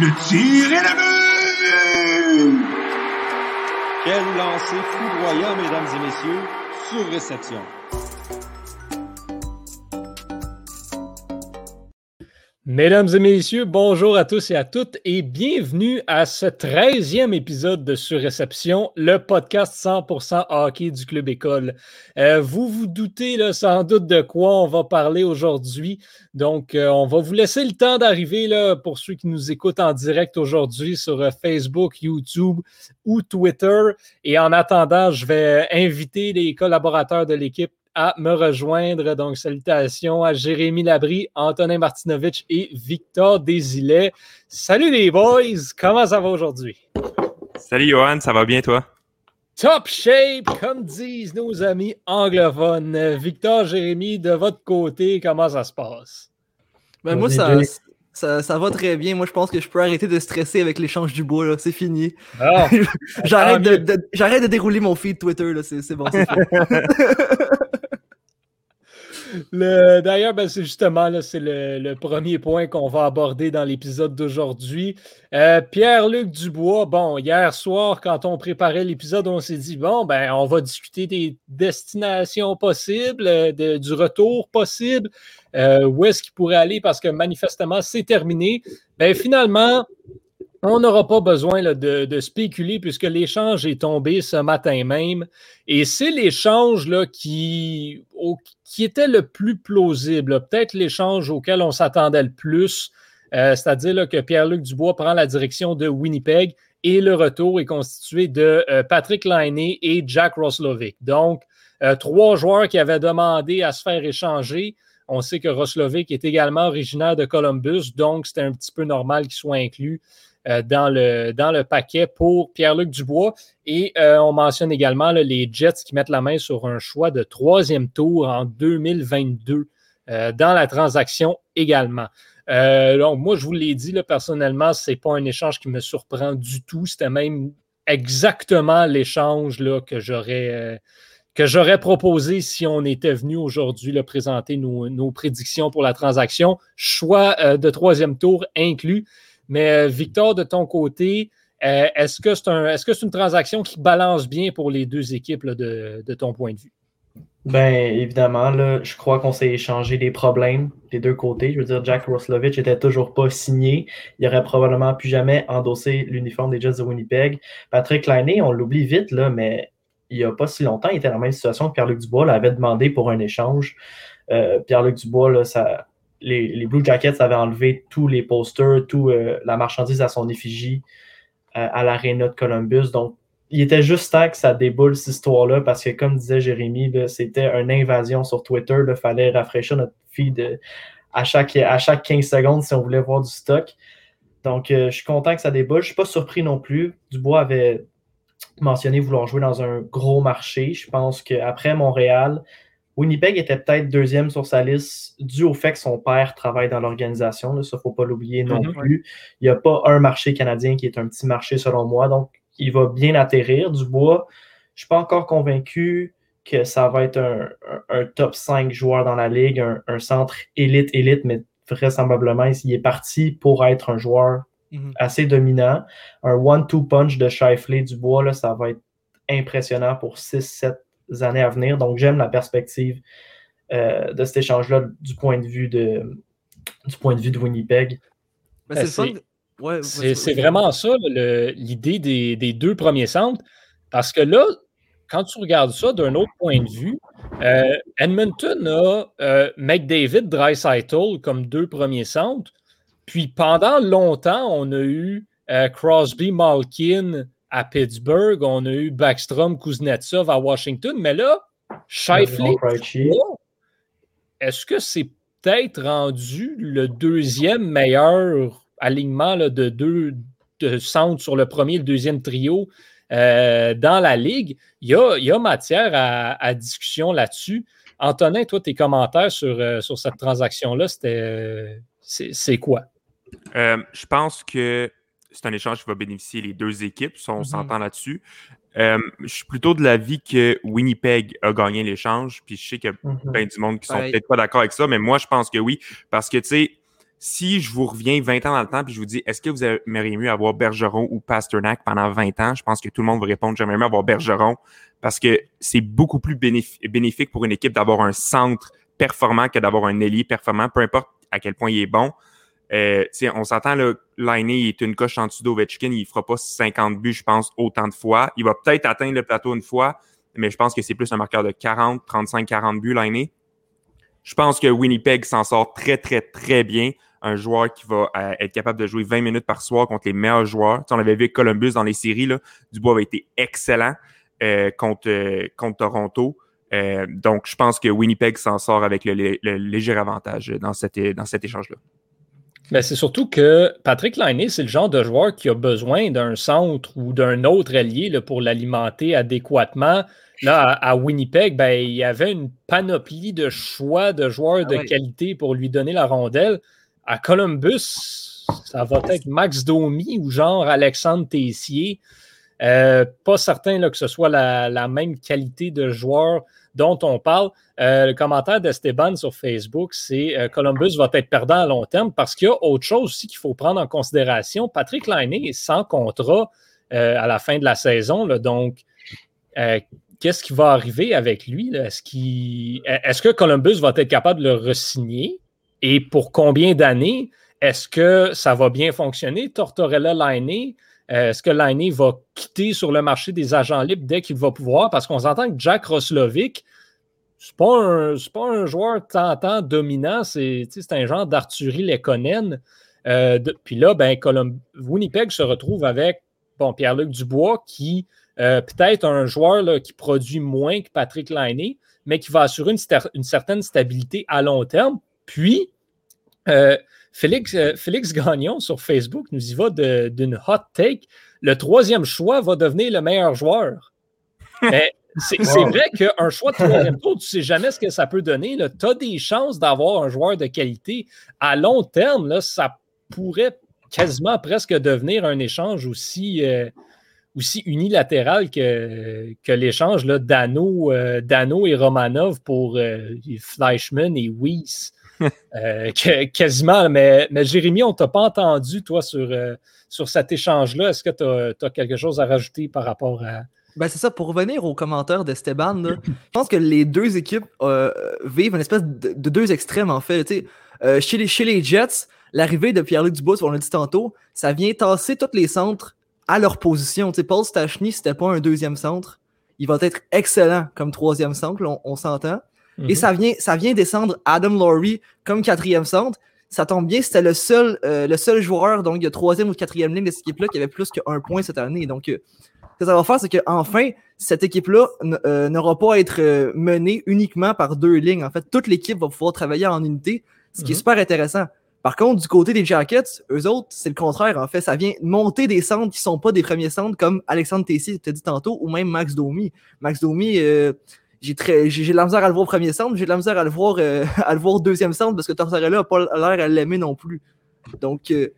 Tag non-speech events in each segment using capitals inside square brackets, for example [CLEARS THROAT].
le tir et le but! Quel lancer foudroyant, mesdames et messieurs, sur réception. Mesdames et messieurs, bonjour à tous et à toutes et bienvenue à ce 13e épisode de Surréception, le podcast 100% hockey du Club École. Euh, vous vous doutez sans doute de quoi on va parler aujourd'hui. Donc, euh, on va vous laisser le temps d'arriver pour ceux qui nous écoutent en direct aujourd'hui sur euh, Facebook, YouTube ou Twitter. Et en attendant, je vais inviter les collaborateurs de l'équipe à me rejoindre. Donc, salutations à Jérémy Labry, Antonin Martinovitch et Victor Desilets. Salut les boys, comment ça va aujourd'hui? Salut Johan, ça va bien toi? Top shape, comme disent nos amis anglophones. Victor, Jérémy, de votre côté, comment ça se passe? Ben, moi, ça, ça, ça, va très bien. Moi, je pense que je peux arrêter de stresser avec l'échange du bois. C'est fini. Ah. [LAUGHS] J'arrête de, de, de, dérouler mon feed Twitter. C'est bon, [LAUGHS] D'ailleurs, ben, c'est justement le, premier point qu'on va aborder dans l'épisode d'aujourd'hui. Euh, Pierre-Luc Dubois, bon, hier soir, quand on préparait l'épisode, on s'est dit bon, ben, on va discuter des destinations possibles, euh, du retour possible, euh, où est-ce qu'il pourrait aller parce que manifestement, c'est terminé. Ben, finalement, on n'aura pas besoin de, spéculer puisque l'échange est tombé ce matin même. Et c'est l'échange qui, était le plus plausible, peut-être l'échange auquel on s'attendait le plus, euh, c'est-à-dire que Pierre-Luc Dubois prend la direction de Winnipeg et le retour est constitué de euh, Patrick Laine et Jack Roslovic. Donc, euh, trois joueurs qui avaient demandé à se faire échanger. On sait que Roslovic est également originaire de Columbus, donc c'était un petit peu normal qu'il soit inclus dans, le, dans le paquet pour Pierre-Luc Dubois. Et euh, on mentionne également les Jets qui mettent la main sur un choix de troisième tour en 2022 euh, dans la transaction également. donc, moi, je vous l'ai dit, personnellement, ce n'est pas un échange qui me surprend du tout. C'était même exactement l'échange que j'aurais que j'aurais proposé si on était venu aujourd'hui présenter nos, nos, prédictions pour la transaction. Choix de troisième tour inclus. Mais euh, Victor, de ton côté, euh, est-ce que c'est un, est -ce une transaction qui balance bien pour les deux équipes de, ton point de vue? Ben évidemment, je crois qu'on s'est échangé des problèmes des deux côtés. Je veux dire, Jack Roslovich n'était toujours pas signé. Il aurait probablement plus jamais endossé l'uniforme des Jets de Winnipeg. Patrick Laine, on l'oublie vite, mais il n'y a pas si longtemps, il était dans la même situation que Pierre-Luc Dubois l'avait demandé pour un échange. Euh, Pierre-Luc Dubois, ça, les, Blue Jackets avaient enlevé tous les posters, toute euh, la marchandise à son effigie euh, à l'Arena de Columbus. Donc, il était juste temps que ça déboule cette histoire-là parce que, comme disait Jérémy, c'était une invasion sur Twitter. Il fallait rafraîchir notre feed euh, à, chaque, à chaque 15 secondes si on voulait voir du stock. Donc, je suis content que ça déboule. Je ne suis pas surpris non plus. Dubois avait mentionné vouloir jouer dans un gros marché. Je pense qu'après Montréal, Winnipeg était peut-être deuxième sur sa liste dû au fait que son père travaille dans l'organisation. Ça, il ne faut pas l'oublier non mhm. plus. Il n'y a pas un marché canadien qui est un petit marché selon moi. Donc, il va bien atterrir. Dubois, je ne suis pas encore convaincu que ça va être un, top 5 joueur dans la ligue, un, centre élite, élite, mais vraisemblablement, il est parti pour être un joueur mhm. assez dominant. Un one-two punch de Shifley Dubois, là, ça va être impressionnant pour 6-7 années à venir. Donc, j'aime la perspective euh, de cet échange-là du point de vue de, du point de, vue de Winnipeg. Ben, c'est vraiment ça, l'idée des, deux premiers centres. Parce que là, quand tu regardes ça d'un autre point de vue, euh, Edmonton a euh, McDavid, Dreisaitl comme deux premiers centres. Puis pendant longtemps, on a eu Crosby, Malkin, à Pittsburgh, on a eu Backstrom, Kuznetsov à Washington, mais là, Shifley, est-ce que c'est peut-être rendu le deuxième meilleur alignement de deux de centres sur le premier et le deuxième trio euh, dans la ligue? Il y a, matière à, discussion là-dessus. Antonin, toi, tes commentaires sur, euh, sur cette transaction-là, c'était euh, c'est quoi? je pense que c'est un échange qui va bénéficier les deux équipes, on mm-hmm. s'entend là-dessus. Euh, je suis plutôt de l'avis que Winnipeg a gagné l'échange, puis je sais qu'il y a mm-hmm. plein du monde qui sont peut-être pas d'accord avec ça, mais moi, je pense que oui, parce que, tu sais, si je vous reviens 20 ans dans le temps puis je vous dis, est-ce que vous aimeriez mieux avoir Bergeron ou Pasternak pendant 20 ans? Je pense que tout le monde va répondre, j'aimerais mieux avoir Bergeron parce que c'est beaucoup plus bénéfique pour une équipe d'avoir un centre performant que d'avoir un ailier performant, peu importe à quel point il est bon. Euh, on s'entend, Liney est une coche en dessous d'Ovechkin, il fera pas 50 buts, je pense, autant de fois. Il va peut-être atteindre le plateau une fois, mais je pense que c'est plus un marqueur de 40, 35, 40 buts, Liney. Je pense que Winnipeg s'en sort très, très, très bien un joueur qui va euh, être capable de jouer 20 minutes par soir contre les meilleurs joueurs. on avait vu Columbus dans les séries, là, Dubois avait été excellent euh, contre, euh, contre Toronto. donc, je pense que Winnipeg s'en sort avec le, léger avantage dans, dans cet échange-là. Mais c'est surtout que Patrick Laine, c'est le genre de joueur qui a besoin d'un centre ou d'un autre allié pour l'alimenter adéquatement. Là, à, Winnipeg, ben, il y avait une panoplie de choix de joueurs ah de qualité pour lui donner la rondelle. À Columbus, ça va être Max Domi ou genre Alexandre Tessier. Euh, pas certain là, que ce soit la, même qualité de joueur dont on parle. Euh, le commentaire d'Esteban sur Facebook, c'est euh, Columbus va être perdant à long terme parce qu'il y a autre chose aussi qu'il faut prendre en considération. Patrick Laine est sans contrat à la fin de la saison. donc, qu'est-ce qui va arriver avec lui? Est-ce, que Columbus va être capable de le resigner? Et pour combien d'années? Est-ce que ça va bien fonctionner? Tortorella euh, est-ce que Liney va quitter sur le marché des agents libres dès qu'il va pouvoir? Parce qu'on s'entend que Jack Roslovic, c'est pas un, pas un joueur tentant dominant, c'est, un genre d'Arthurie Lekonen. Euh, puis là, ben, Winnipeg se retrouve avec bon, Pierre-Luc Dubois, qui euh, peut-être un joueur qui produit moins que Patrick Liney, mais qui va assurer une certaine stabilité à long terme. Puis, euh, Félix, euh, Félix Gagnon sur Facebook nous y va d'une hot take. Le troisième choix va devenir le meilleur joueur. c'est vrai qu'un choix de troisième tour, tu ne sais jamais ce que ça peut donner. Tu as des chances d'avoir un joueur de qualité. À long terme, là, ça pourrait quasiment presque devenir un échange aussi, euh, aussi unilatéral que, que l'échange Dano, Dano et Romanov pour Fleischmann et Weiss. [LAUGHS] Euh, quasiment. Mais, Jérémy, on ne t'a pas entendu, toi, sur, euh, sur cet échange-là. Est-ce que tu as, quelque chose à rajouter par rapport à. Ben c'est ça, pour revenir aux commentaires d'Esteban, je pense que les deux équipes euh, vivent une espèce de, deux extrêmes, en fait. chez, les, chez les Jets, l'arrivée de Pierre-Luc Dubois, on l'a dit tantôt, ça vient tasser tous les centres à leur position. Paul Stachny, c'était pas un deuxième centre. Il va être excellent comme troisième centre, on s'entend. Et mhm. ça vient, ça vient descendre Adam Laurie comme quatrième centre. Ça tombe bien, c'était le seul, euh, le seul joueur, donc a troisième ou quatrième ligne de cette équipe-là qui avait plus qu'un point cette année. Donc, euh, ce que ça va faire, c'est qu'enfin, cette équipe-là euh, n'aura pas à être menée uniquement par deux lignes. En fait, toute l'équipe va pouvoir travailler en unité, ce qui est mhm. super intéressant. Par contre, du côté des Jackets, eux autres, c'est le contraire. En fait, ça vient monter des centres qui ne sont pas des premiers centres comme Alexandre Tessier, tu dit tantôt, ou même Max Domi. Max Domi, j'ai très j'ai de la misère à le voir au premier centre, j'ai de la misère à le voir euh, [LAUGHS] à le voir au deuxième centre parce que Tortorella n'a pas l'air à l'aimer non plus. Donc euh,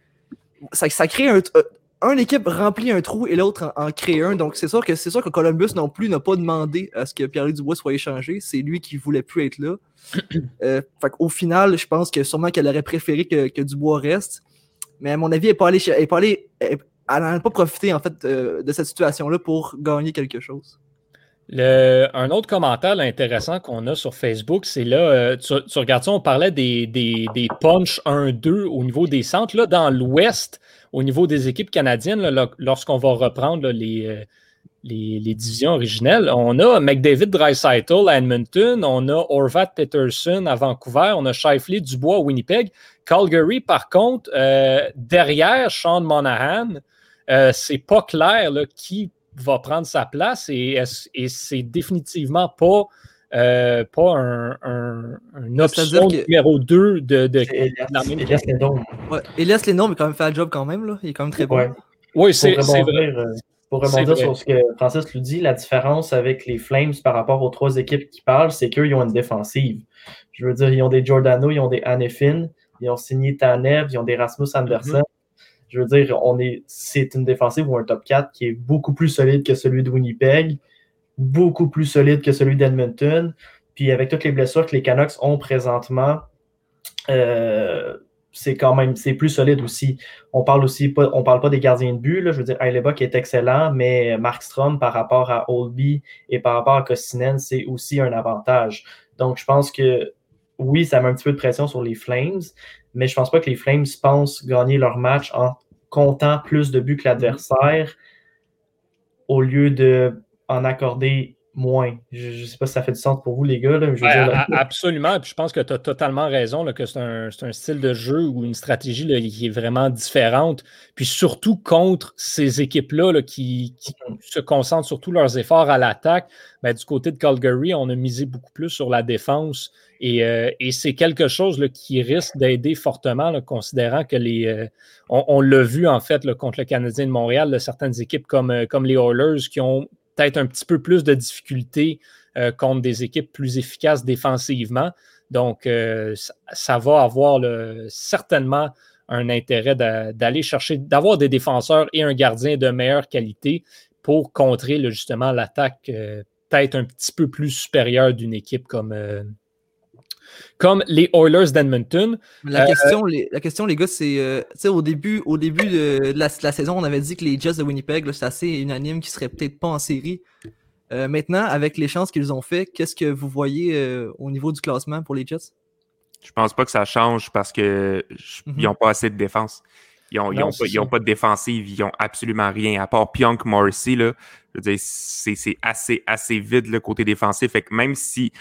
ça, ça, crée un, euh, un équipe remplit un trou et l'autre en, crée un. Donc c'est sûr que c'est sûr que Columbus non plus n'a pas demandé à ce que Pierre-Luc Dubois soit échangé. C'est lui qui voulait plus être là. [CLEARS THROAT] Au final, je pense que sûrement qu'elle aurait préféré que, que, Dubois reste. Mais à mon avis, elle n'est pas allée, elle pas elle pas profité en fait de cette situation-là pour gagner quelque chose un autre commentaire intéressant qu'on a sur Facebook, c'est là, euh, tu, regardes ça, on parlait des, des, punch 1-2 au niveau des centres. Là, dans l'Ouest, au niveau des équipes canadiennes, lorsqu'on va reprendre les, euh, les, les, divisions originelles, on a McDavid Dreisaitl à Edmonton, on a Orvat Peterson à Vancouver, on a Shifley Dubois à Winnipeg. Calgary, par contre, euh, derrière Sean Monahan, c'est pas clair là, qui va prendre sa place et, et c'est définitivement pas, euh, pas un, un, option numéro 2 de, de, la même Elias Lénon. Ouais, Elias Lénon, mais quand même fait le job quand même. Là. Il est quand même très bon. Oui, c'est vrai. Euh, pour rebondir sur ce que Francis lui dit, la différence avec les Flames par rapport aux trois équipes qui parlent, c'est qu'eux, ils ont une défensive. Je veux dire, ils ont des Giordano, ils ont des Annefin, ils ont signé Tanev, ils ont des Rasmus Anderson. Mm-hmm. Je veux dire, c'est une défensive ou un top 4 qui est beaucoup plus solide que celui de Winnipeg, beaucoup plus solide que celui d'Edmonton. Puis avec toutes les blessures que les Canucks ont présentement, euh, c'est quand même plus solide aussi. On parle aussi on parle pas des gardiens de but. Je veux dire, qui est excellent, mais Markstrom par rapport à Oldby et par rapport à Kostinen, c'est aussi un avantage. Donc, je pense que oui, ça met un petit peu de pression sur les Flames, mais je pense pas que les Flames pensent gagner leur match en comptant plus de buts que l'adversaire au lieu de en accorder moins. Je ne sais pas si ça fait du sens pour vous, les gars. Absolument. Puis je pense que tu as totalement raison que c'est un, style de jeu ou une stratégie qui est vraiment différente. Puis surtout contre ces équipes-là qui, mm-hmm. se concentrent surtout leurs efforts à l'attaque. Ben, du côté de Calgary, on a misé beaucoup plus sur la défense. Et, euh, c'est quelque chose qui risque d'aider fortement, considérant que les. Euh, on, l'a vu en fait contre le Canadien de Montréal, certaines équipes comme, euh, comme les Oilers qui ont peut-être un petit peu plus de difficultés euh, contre des équipes plus efficaces défensivement. Donc, euh, ça, va avoir certainement un intérêt d'aller chercher, d'avoir des défenseurs et un gardien de meilleure qualité pour contrer justement l'attaque euh, peut-être un petit peu plus supérieure d'une équipe comme, comme les Oilers d'Edmonton. La, question, les, la question, les gars, c'est au début, au début de, la, saison, on avait dit que les Jets de Winnipeg, c'est assez unanime qu'ils seraient peut-être pas en série. maintenant, avec les chances qu'ils ont fait, qu'est-ce que vous voyez au niveau du classement pour les Jets? Je pense pas que ça change parce qu'ils n'ont mhm. pas assez de défense. Ils n'ont pas, de défensive, ils n'ont absolument rien. À part Pionk Morrissey, c'est assez, assez vide le côté défensif. Fait que même si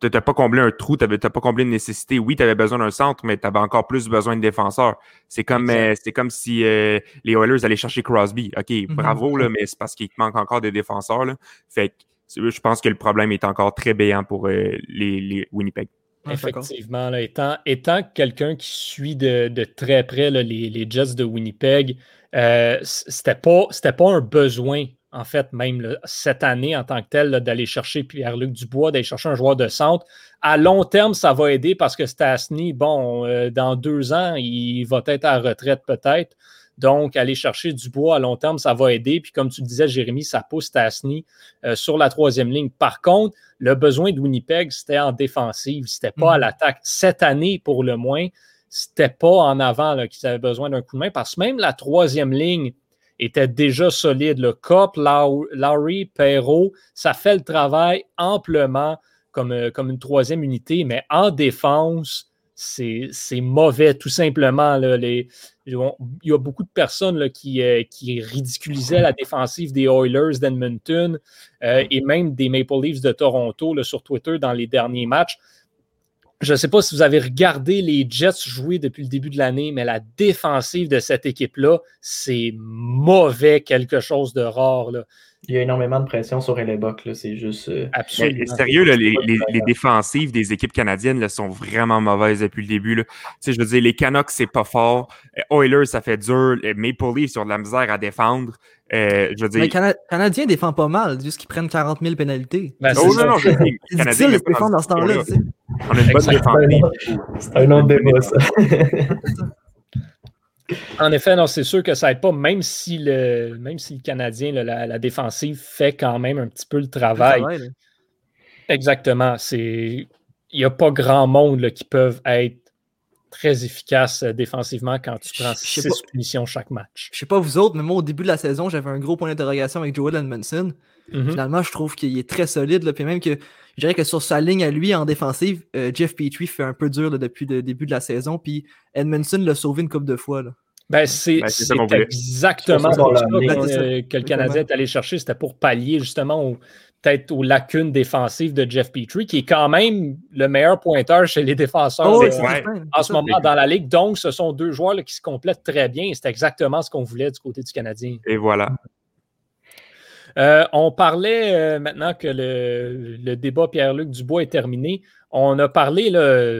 tu n'as pas comblé un trou, tu n'as pas comblé une nécessité. Oui, tu avais besoin d'un centre, mais tu avais encore plus besoin de défenseurs. C'est comme, euh, c'est comme si euh, les Oilers allaient chercher Crosby. OK, mhm. bravo, là, mais c'est parce qu'il manque encore des défenseurs. Là. Fait que je pense que le problème est encore très béant pour euh, les, Winnipeg. Effectivement, là, étant, étant quelqu'un qui suit de, très près les, les, Jets de Winnipeg, euh, c'était pas, pas un besoin en fait, même cette année en tant que tel, d'aller chercher Pierre-Luc Dubois, d'aller chercher un joueur de centre. À long terme, ça va aider parce que Stasny, bon, euh, dans deux ans, il va être à retraite peut-être. Donc, aller chercher Dubois à long terme, ça va aider. Puis, comme tu le disais, Jérémy, ça pousse Stasny euh, sur la troisième ligne. Par contre, le besoin de Winnipeg, c'était en défensive, c'était pas à mm. l'attaque. Cette année, pour le moins, c'était pas en avant qu'ils avaient besoin d'un coup de main parce que même la troisième ligne, était déjà solide. Le Cop, Lowry, Perrault, ça fait le travail amplement comme, euh, comme une troisième unité, mais en défense, c'est mauvais, tout simplement. les, il y a beaucoup de personnes qui, euh, qui, ridiculisaient la défensive des Oilers d'Edmonton euh, et même des Maple Leafs de Toronto sur Twitter dans les derniers matchs. Je ne sais pas si vous avez regardé les Jets jouer depuis le début de l'année, mais la défensive de cette équipe-là, c'est mauvais, quelque chose de rare. Là. Il y a énormément de pression sur Hellebuck, c'est juste. Euh, Absolument. sérieux, les, défensives des équipes canadiennes là, sont vraiment mauvaises depuis le début. Là. je veux dire, les Canucks, c'est pas fort. Euh, Oilers, ça fait dur. Euh, Maple Leafs, ils ont de la misère à défendre. Euh, je veux dire... Les Canadiens défendent pas mal, juste qu'ils prennent 40 000 pénalités. Ben, non, non, non, [LAUGHS] c'est difficile de défendre dans ce temps-là. On a une bonne défense. C'est un autre débat, ça. [LAUGHS] En effet, non, c'est sûr que ça n'aide pas, même si le, même si le Canadien, la, défensive, fait quand même un petit peu le travail. Exactement. Il n'y a pas grand monde qui peuvent être très efficaces euh, défensivement quand tu prends six punitions chaque match. Je sais pas vous autres, mais moi, au début de la saison, j'avais un gros point d'interrogation avec Joel Edmondson. Mm-hmm. Finalement, je trouve qu'il est très solide. Là, puis même que je dirais que sur sa ligne à lui en défensive, euh, Jeff Petrie fait un peu dur depuis le début de la saison. Puis Edmondson l'a sauvé une coupe de fois. Là. Ben, c'est ben, exactement ça que, le Canadien est allé chercher. C'était pour pallier justement peut-être aux lacunes défensives de Jeff Petrie, qui est quand même le meilleur pointeur chez les défenseurs oh, en ce moment dans la Ligue. Donc, ce sont deux joueurs qui se complètent très bien. C'est exactement ce qu'on voulait du côté du Canadien. Et voilà. Euh, on parlait euh, maintenant que le, débat Pierre-Luc Dubois est terminé. On a parlé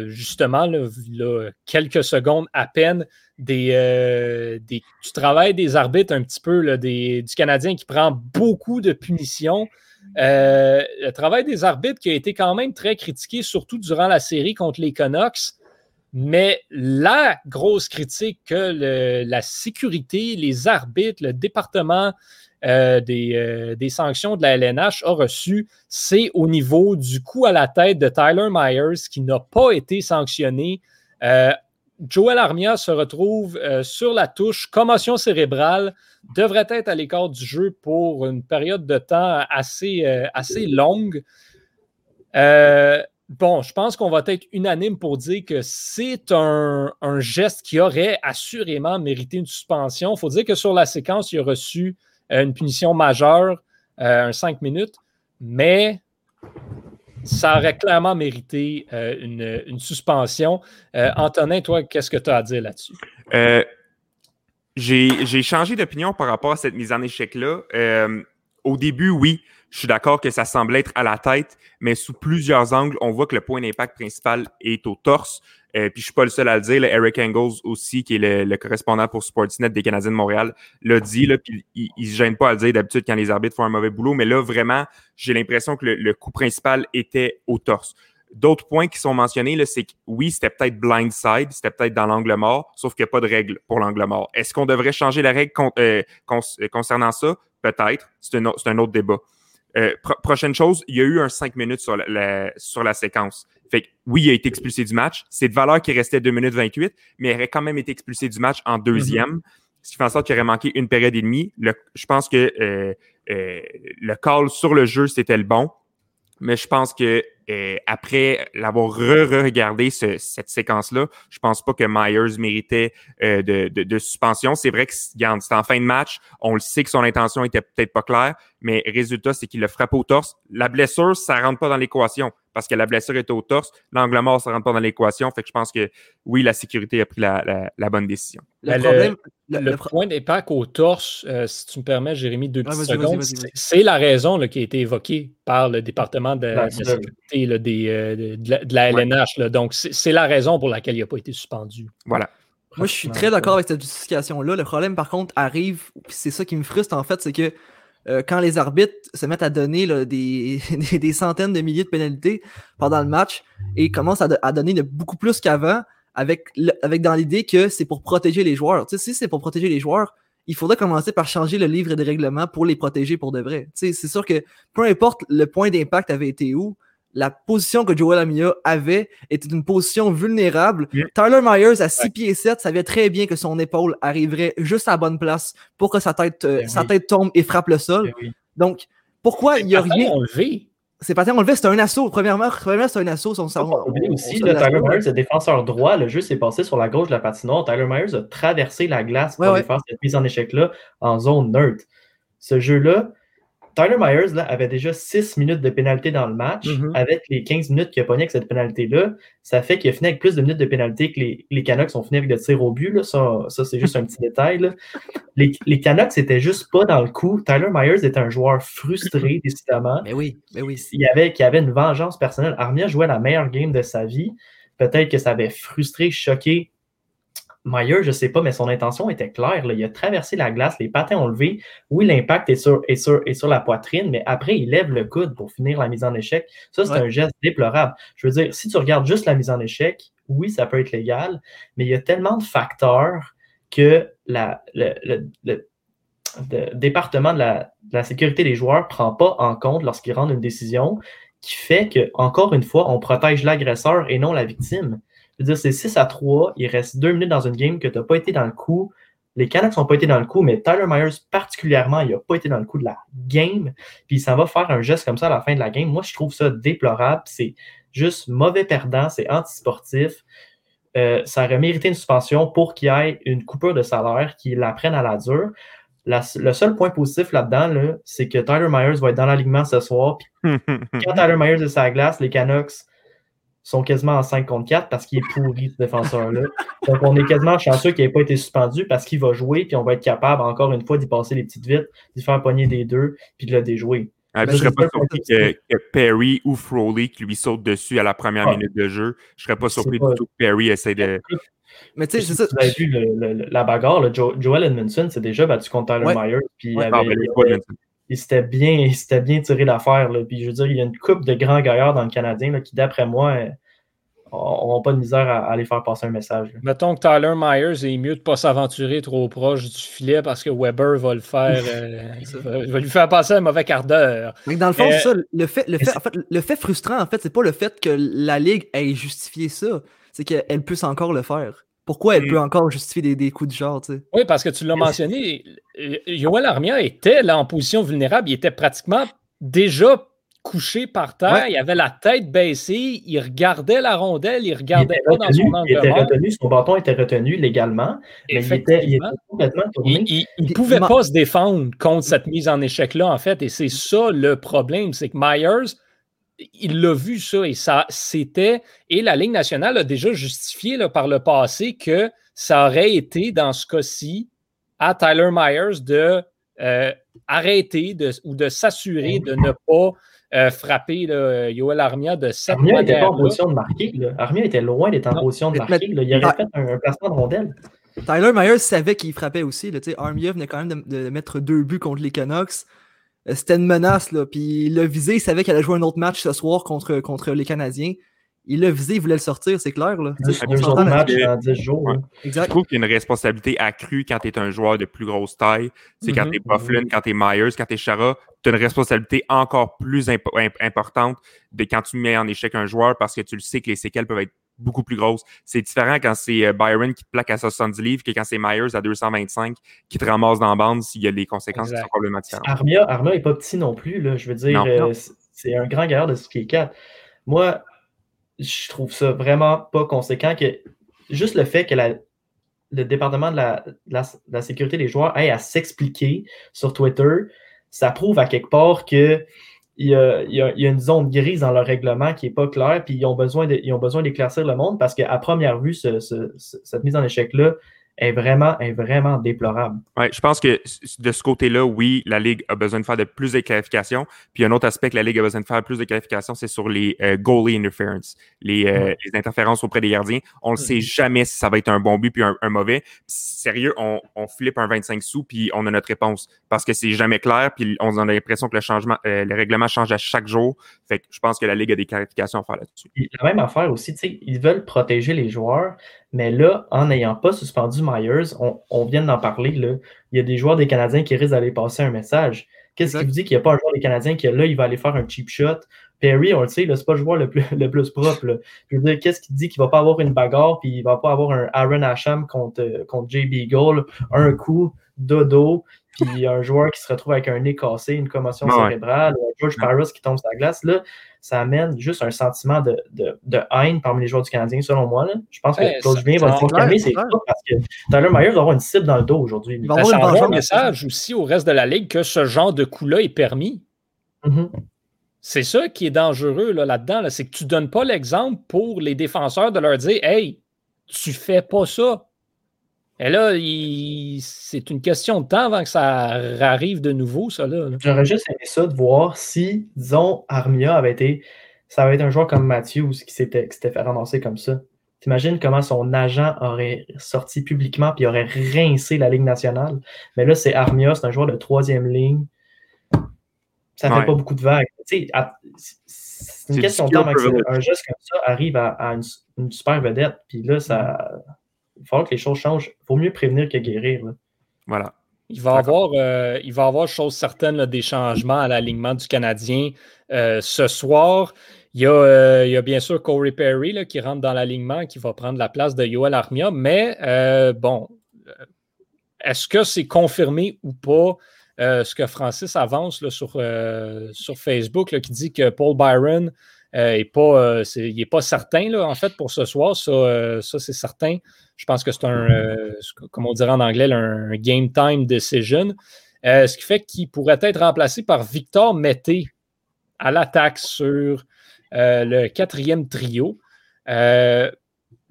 justement là, quelques secondes à peine euh, du travail des arbitres un petit peu, du Canadien qui prend beaucoup de punitions. Le travail des arbitres qui a été quand même très critiqué, surtout durant la série contre les Canucks. Mais la grosse critique que la sécurité, les arbitres, le département euh, des, des, sanctions de la LNH a reçu, c'est au niveau du coup à la tête de Tyler Myers qui n'a pas été sanctionné Joel Armia se retrouve euh, sur la touche, commotion cérébrale, devrait être à l'écart du jeu pour une période de temps assez, euh, assez longue. Euh, bon, je pense qu'on va être unanime pour dire que c'est un, un, geste qui aurait assurément mérité une suspension. Il faut dire que sur la séquence, il a reçu une punition majeure, un 5 minutes, mais ça aurait clairement mérité euh, une, suspension. Euh, Antonin, toi, qu'est-ce que tu as à dire là-dessus? Euh, J'ai changé d'opinion par rapport à cette mise en échec-là. Euh, au début, oui, je suis d'accord que ça semble être à la tête, mais sous plusieurs angles, on voit que le point d'impact principal est au torse. Euh, puis je suis pas le seul à le dire. Eric Engels aussi, qui est le, le, correspondant pour Sportsnet des Canadiens de Montréal, l'a dit. Là, puis il, il se gêne pas à le dire d'habitude quand les arbitres font un mauvais boulot. Mais là, vraiment, j'ai l'impression que le, le, coup principal était au torse. D'autres points qui sont mentionnés, là, c'est que oui, c'était peut-être blindside, c'était peut-être dans l'angle mort, sauf qu'il n'y a pas de règle pour l'angle mort. Est-ce qu'on devrait changer la règle con, euh, con, concernant ça? Peut-être. C'est un, un, autre débat. Euh, pro prochaine chose, il y a eu un 5 minutes sur la, sur la séquence. Fait que oui, il a été expulsé du match. C'est de valeur qui restait 2 minutes 28, mais il aurait quand même été expulsé du match en deuxième. Ce qui fait en sorte qu'il aurait manqué une période et demie. Le, je pense que euh, euh, le call sur le jeu, c'était le bon. Mais je pense que euh, après l'avoir re-regardé ce, cette séquence-là, je pense pas que Myers méritait euh, de, de, de, suspension. C'est vrai que c'était en fin de match, on le sait que son intention était peut-être pas claire, mais résultat, c'est qu'il le frappe au torse. La blessure, ça rentre pas dans l'équation parce que la blessure était au torse. L'angle mort, ça rentre pas dans l'équation. Fait que je pense que oui, la sécurité a pris la, la, la bonne décision. Le, le problème, le, le, point d'impact au torse, euh, si tu me permets, Jérémy, deux petites secondes, c'est la raison là, qui a été évoquée par le département de, la sécurité là, des, euh, de, la, de, la, LNH. Ouais. Là. Donc, c'est la raison pour laquelle il n'a pas été suspendu. Voilà. Moi, je suis très d'accord avec cette justification-là. Le problème, par contre, arrive, c'est ça qui me frustre, en fait, c'est que euh, quand les arbitres se mettent à donner là, [LAUGHS] des, des, centaines de milliers de pénalités pendant le match et commencent à, donner de, beaucoup plus qu'avant, avec, avec dans l'idée que c'est pour protéger les joueurs. Tu sais, si c'est pour protéger les joueurs, il faudrait commencer par changer le livre des règlements pour les protéger pour de vrai. C'est sûr que peu importe le point d'impact avait été où, la position que Joel Amia avait était une position vulnérable. Yeah. Tyler Myers, à 6 ouais. pieds 7, savait très bien que son épaule arriverait juste à la bonne place pour que sa tête, euh, sa tête tombe et frappe le sol. Oui. Donc, pourquoi il n'y a rien? enlevé. C'est pas enlevé, c'est un assaut. Premièrement, premièrement c'est un assaut. Son, on, on, aussi, le Tyler Myers, le défenseur droit, le jeu s'est passé sur la gauche de la patinoire. Tyler Myers a traversé la glace pour ouais, faire cette mise en échec-là en zone neutre. Ce jeu-là, Tyler Myers là, avait déjà 6 minutes de pénalité dans le match. Mm -hmm. Avec les 15 minutes qu'il a pogné avec cette pénalité-là, ça fait qu'il a fini avec plus de minutes de pénalité que les, les Canucks ont fini avec des tirs au but. Là. Ça, ça c'est juste un petit [LAUGHS] détail. Là. Les, les Canucks n'étaient juste pas dans le coup. Tyler Myers était un joueur frustré, [LAUGHS] décidément. Mais oui, mais oui. Il y avait, qui avait une vengeance personnelle. Armia jouait la meilleure game de sa vie. Peut-être que ça avait frustré, choqué Meyer, je ne sais pas, mais son intention était claire. Là. Il a traversé la glace, les patins ont levé. Oui, l'impact est sur, est, sur, est sur la poitrine, mais après, il lève le coude pour finir la mise en échec. Ça, c'est ouais. un geste déplorable. Je veux dire, si tu regardes juste la mise en échec, oui, ça peut être légal, mais il y a tellement de facteurs que la, le, le, le, le département de la, de la, sécurité des joueurs ne prend pas en compte lorsqu'ils rendent une décision qui fait que, encore une fois, on protège l'agresseur et non la victime. Je veux dire, c'est 6 à 3. Il reste 2 minutes dans une game que tu n'as pas été dans le coup. Les Canucks n'ont pas été dans le coup, mais Tyler Myers, particulièrement, il n'a pas été dans le coup de la game. Puis ça va faire un geste comme ça à la fin de la game. Moi, je trouve ça déplorable. C'est juste mauvais perdant. C'est antisportif. Euh, ça aurait mérité une suspension pour qu'il y ait une coupure de salaire, qu'il la prenne à la dure. La, le seul point positif là-dedans, là, c'est que Tyler Myers va être dans l'alignement ce soir. Puis [LAUGHS] quand Tyler Myers est sa glace, les Canucks sont quasiment en 5 contre 4 parce qu'il est pourri, ce défenseur-là. Donc, on est quasiment chanceux qu'il n'ait pas été suspendu parce qu'il va jouer, puis on va être capable, encore une fois, d'y passer les petites vites, d'y faire pogner des deux, puis de le déjouer. Ah, je ne serais pas surpris que, que, Perry ou Froley qui lui saute dessus à la première ah. minute de jeu. Je ne serais pas surpris pas... du tout que Perry essaie de. Mais tu sais, c'est ça. Vous avez vu le, le, la bagarre, le jo Joel Edmondson s'est déjà battu contre Tyler ouais. Myers. Puis ouais. avait, ben, il s'était bien, bien tiré l'affaire. Puis je veux dire, il y a une coupe de grands gaillards dans le Canadien là, qui, d'après moi, n'auront pas de misère à, à, aller faire passer un message. Là. Mettons que Tyler Myers est mieux de ne pas s'aventurer trop proche du filet parce que Weber va le faire, [LAUGHS] euh, va, va, lui faire passer un mauvais quart d'heure. Mais dans le fond, euh, ça, le fait, le, fait, en fait, le fait frustrant, en fait, c'est pas le fait que la Ligue ait justifié ça, c'est qu'elle puisse encore le faire. Pourquoi elle Mm. peut encore justifier des, des coups de genre, tu sais? Oui, parce que tu l'as mentionné, Yoel Armia était là en position vulnérable. Il était pratiquement déjà couché par terre. Ouais. Il avait la tête baissée. Il regardait la rondelle. Il regardait pas dans son il angle était retenu, son bâton était retenu légalement, mais il était, il était Effectivement. complètement tourné. Il ne pouvait pas se défendre contre cette mise en échec-là, en fait. Et c'est ça le problème, c'est que Myers, il l'a vu ça et ça, c'était. Et la Ligue nationale a déjà justifié là, par le passé que ça aurait été, dans ce cas-ci, à Tyler Myers de euh, arrêter de, ou de s'assurer de ne pas euh, frapper là, Yoel Armia de cette Armia n'était pas en position de marquer. Là. Armia était loin d'être en Non. position de marquer. là. Il aurait Ah. fait un, un placement de rondelle. Tyler Myers savait qu'il frappait aussi. Armia venait quand même de, de mettre deux buts contre les Canucks. C'était une menace, là. Puis il l'a visé, il savait qu'il allait jouer un autre match ce soir contre, contre les Canadiens. Il l'a visé, il voulait le sortir, c'est clair. Là. Autres s'entend matchs là-dessus. dans 10 jours. Ouais. Je Exact. trouve qu'il y a une responsabilité accrue quand tu es un joueur de plus grosse taille. C'est quand Mhm. tu es Bufflin, quand tu es Myers, quand tu es Chara. Tu as une responsabilité encore plus impo- imp- importante de quand tu mets en échec un joueur parce que tu le sais que les séquelles peuvent être beaucoup plus grosses. C'est différent quand c'est euh, Byron qui te plaque à 70 livres que quand c'est Myers à 225 qui te ramasse dans la bande s'il y a des conséquences qui sont complètement différentes. Armia, Armia n'est pas petit non plus. Là. Je veux dire, euh, c'est- un grand gaillard de 6 pieds 4. Moi, je trouve ça vraiment pas conséquent que juste le fait que la- le département de la, de la- de la sécurité des joueurs ait à s'expliquer sur Twitter, ça prouve à quelque part que il y, a, une zone grise dans leur règlement qui n'est pas claire, puis ils ont besoin d'éclaircir le monde parce qu'à première vue, ce- ce- ce- cette mise en échec-là est vraiment, est vraiment déplorable. Ouais, je pense que de ce côté-là, oui, la Ligue a besoin de faire de plus de clarifications. Puis un autre aspect que la Ligue a besoin de faire plus de clarifications, c'est sur les euh, goalie interference, les, euh, les interférences auprès des gardiens. On ne sait jamais si ça va être un bon but puis un, un mauvais. Puis, sérieux, on, on flippe un 25 sous puis on a notre réponse parce que c'est jamais clair puis on a l'impression que le changement, euh, le règlement change à chaque jour. Fait que je pense que la Ligue a des clarifications à faire là-dessus. La même affaire aussi, tu sais, ils veulent protéger les joueurs, mais là, en n'ayant pas suspendu Myers, on, on vient d'en parler, là, il y a des joueurs des Canadiens qui risquent d'aller passer un message. Qu'est-ce qui vous dit qu'il n'y a pas un joueur des Canadiens qui, là, il va aller faire un cheap shot? Perry, on le sait, là, c'est pas le joueur le plus, le plus propre. là. Je veux dire, qu'est-ce qui dit qu'il va pas avoir une bagarre, puis il va pas avoir un Aaron Asham contre, euh, contre JB Gold, un coup, dodo, puis un joueur qui se retrouve avec un nez cassé, une commotion Ouais, cérébrale, ou un George Ouais. Paris qui tombe sur la glace, là, ça amène juste un sentiment de, de, de haine parmi les joueurs du Canadien, selon moi. Là. Je pense que Claude Julien va se calmer, c'est parce que Tyler Myers va avoir une cible dans le dos aujourd'hui. Il va Ça envoie un message aussi au reste de la Ligue que ce genre de coup-là est permis. Mhm. C'est ça qui est dangereux là, là-dedans. là, c'est que tu ne donnes pas l'exemple pour les défenseurs de leur dire Hey, tu fais pas ça. Et là, il- c'est une question de temps avant que ça arrive de nouveau, ça. Là. J'aurais juste aimé ça de voir si, disons, Armia avait été. Ça avait été un joueur comme Matthews qui s'était qui s'était fait ramasser comme ça. T'imagines comment son agent aurait sorti publiquement puis aurait rincé la Ligue nationale. Mais là, c'est Armia, c'est un joueur de troisième ligne. Ça fait Ouais. pas beaucoup de vagues. À- C'est une C'est question de temps un geste comme ça arrive à, à une, une super vedette. Puis là, ça. Il va falloir que les choses changent. Il vaut mieux prévenir que guérir. là. Voilà. Il va avoir, euh, il va avoir chose certaine là, des changements à l'alignement du Canadien euh, ce soir. Il y, a, euh, il y a bien sûr Corey Perry là, qui rentre dans l'alignement, qui va prendre la place de Yoel Armia, mais euh, bon, est-ce que c'est confirmé ou pas euh, ce que Francis avance là, sur, euh, sur Facebook là, qui dit que Paul Byron n'est pas, euh, il n'est pas certain là, en fait pour ce soir, ça, euh, ça c'est certain. Je pense que c'est un, euh, comme on dirait en anglais, un game time decision. Euh, ce qui fait qu'il pourrait être remplacé par Victor Mété à l'attaque sur euh, le quatrième trio. Euh,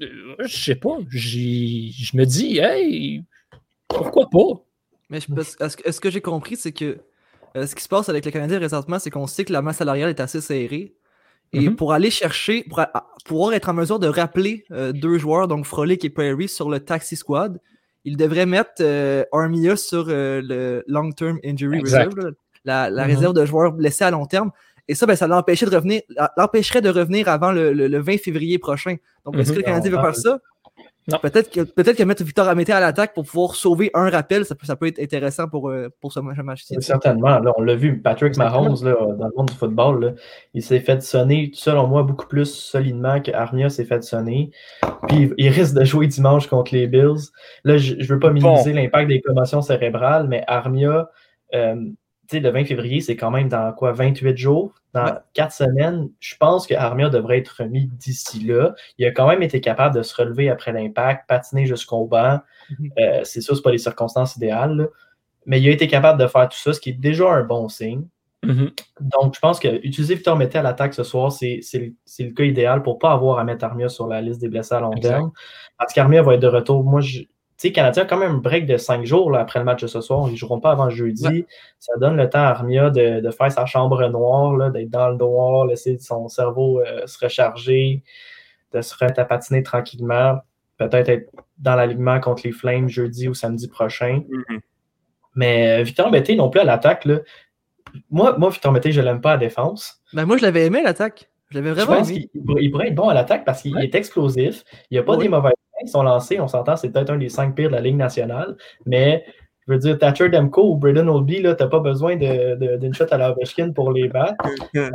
euh, je sais pas. Je me dis, hey, pourquoi pas? Mais est-ce que, j'ai compris, c'est que euh, ce qui se passe avec le Canadien présentement, c'est qu'on sait que la masse salariale est assez serrée. Et Mhm. pour aller chercher, pour a- pouvoir être en mesure de rappeler euh, deux joueurs, donc Frolic et Perry, sur le Taxi Squad, il devrait mettre euh, Armia sur euh, le Long Term Injury Exact. Reserve, la, la Mhm. réserve de joueurs blessés à long terme. Et ça, ben, ça l'empêchait de revenir, l'empêcherait de revenir avant le, le- le 20 février prochain. Donc, est-ce Mhm. que le Canadien veut Ah, faire ça? Non. Peut-être que, peut que mettre Victor Amété à l'attaque pour pouvoir sauver un rappel, ça peut, ça peut être intéressant pour, euh, pour ce match-ci. Oui, certainement. Là, on l'a vu, Patrick Mahomes, là, dans le monde du football, là, il s'est fait sonner, selon moi, beaucoup plus solidement que Armia s'est fait sonner. Puis il risque de jouer dimanche contre les Bills. Là, je ne veux pas minimiser l'impact des commotions cérébrales, mais Armia, euh, sais, le 20 février, c'est quand même dans quoi, 28 jours? Dans 4 semaines, je pense que Armia devrait être remis d'ici là. Il a quand même été capable de se relever après l'impact, patiner jusqu'au banc. Mhm. Euh, c'est sûr, ce pas les circonstances idéales, là. mais il a été capable de faire tout ça, ce qui est déjà un bon signe. Mhm. Donc, je pense que utiliser Victor Mété à l'attaque ce soir, c'est le, le cas idéal pour ne pas avoir à mettre Armia sur la liste des blessés à long Exact. terme. Parce qu'Armia va être de retour. Moi, je, sais, Canadien a quand même un break de cinq jours là, après le match de ce soir. Ils ne joueront pas avant jeudi. Ouais. Ça donne le temps à Armia de, de faire sa chambre noire, d'être dans le noir, laisser son cerveau euh, se recharger, de se remettre à patiner tranquillement. Peut-être être dans l'alignement contre les Flames jeudi ou samedi prochain. Mhm. Mais euh, Victor Mété non plus à l'attaque. Moi, moi, Victor Mété, je ne l'aime pas à défense. Ben, moi, je l'avais aimé, l'attaque. Je l'avais Je vraiment pense aimé. qu'il pourrait, il pourrait être bon à l'attaque parce qu'il Ouais. est explosif. Il n'y a pas Ouais. des mauvais points. Son lancé, on s'entend, c'est peut-être un des cinq pires de la Ligue nationale. Mais je veux dire, Thatcher Demko ou Braden Olby, tu n'as pas besoin d'une shot à la Ovechkin pour les battre. Euh,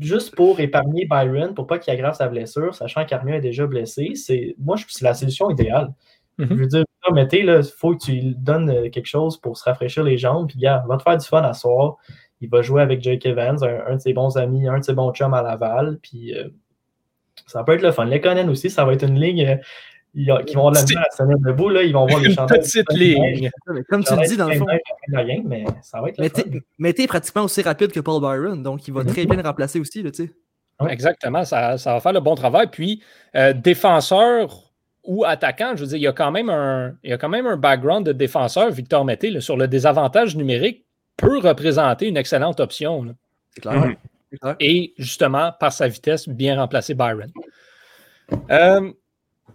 juste pour épargner Byron, pour pas qu'il aggrave sa blessure, sachant qu'Armia est déjà blessé, c'est moi, je- c'est la solution idéale. Mhm. Je veux dire, là, mettez, il faut que tu lui donnes euh, quelque chose pour se rafraîchir les jambes. Puis, gars, va te faire du fun à soir. Il va jouer avec Jake Evans, un, un de ses bons amis, un de ses bons chums à Laval. Puis, euh, ça peut être le fun. Les Conan aussi, ça va être une ligne euh, qui vont avoir de la misère à se tenir debout. Là. Ils vont voir [LAUGHS] les Une chandails. petite ligne. Mais Comme tu le dis, dans le fond, Rien, mais ça va être est pratiquement aussi rapide que Paul Byron, donc il va très bien le remplacer aussi, là, tu sais. Ouais. Exactement, ça, ça va faire le bon travail. Puis, euh, défenseur ou attaquant, je veux dire, il y a quand même un, il y a quand même un background de défenseur, Victor Mété, là, sur le désavantage numérique, peut représenter une excellente option. là. C'est clair. Mhm. Et justement, par sa vitesse, bien remplacer Byron. Euh,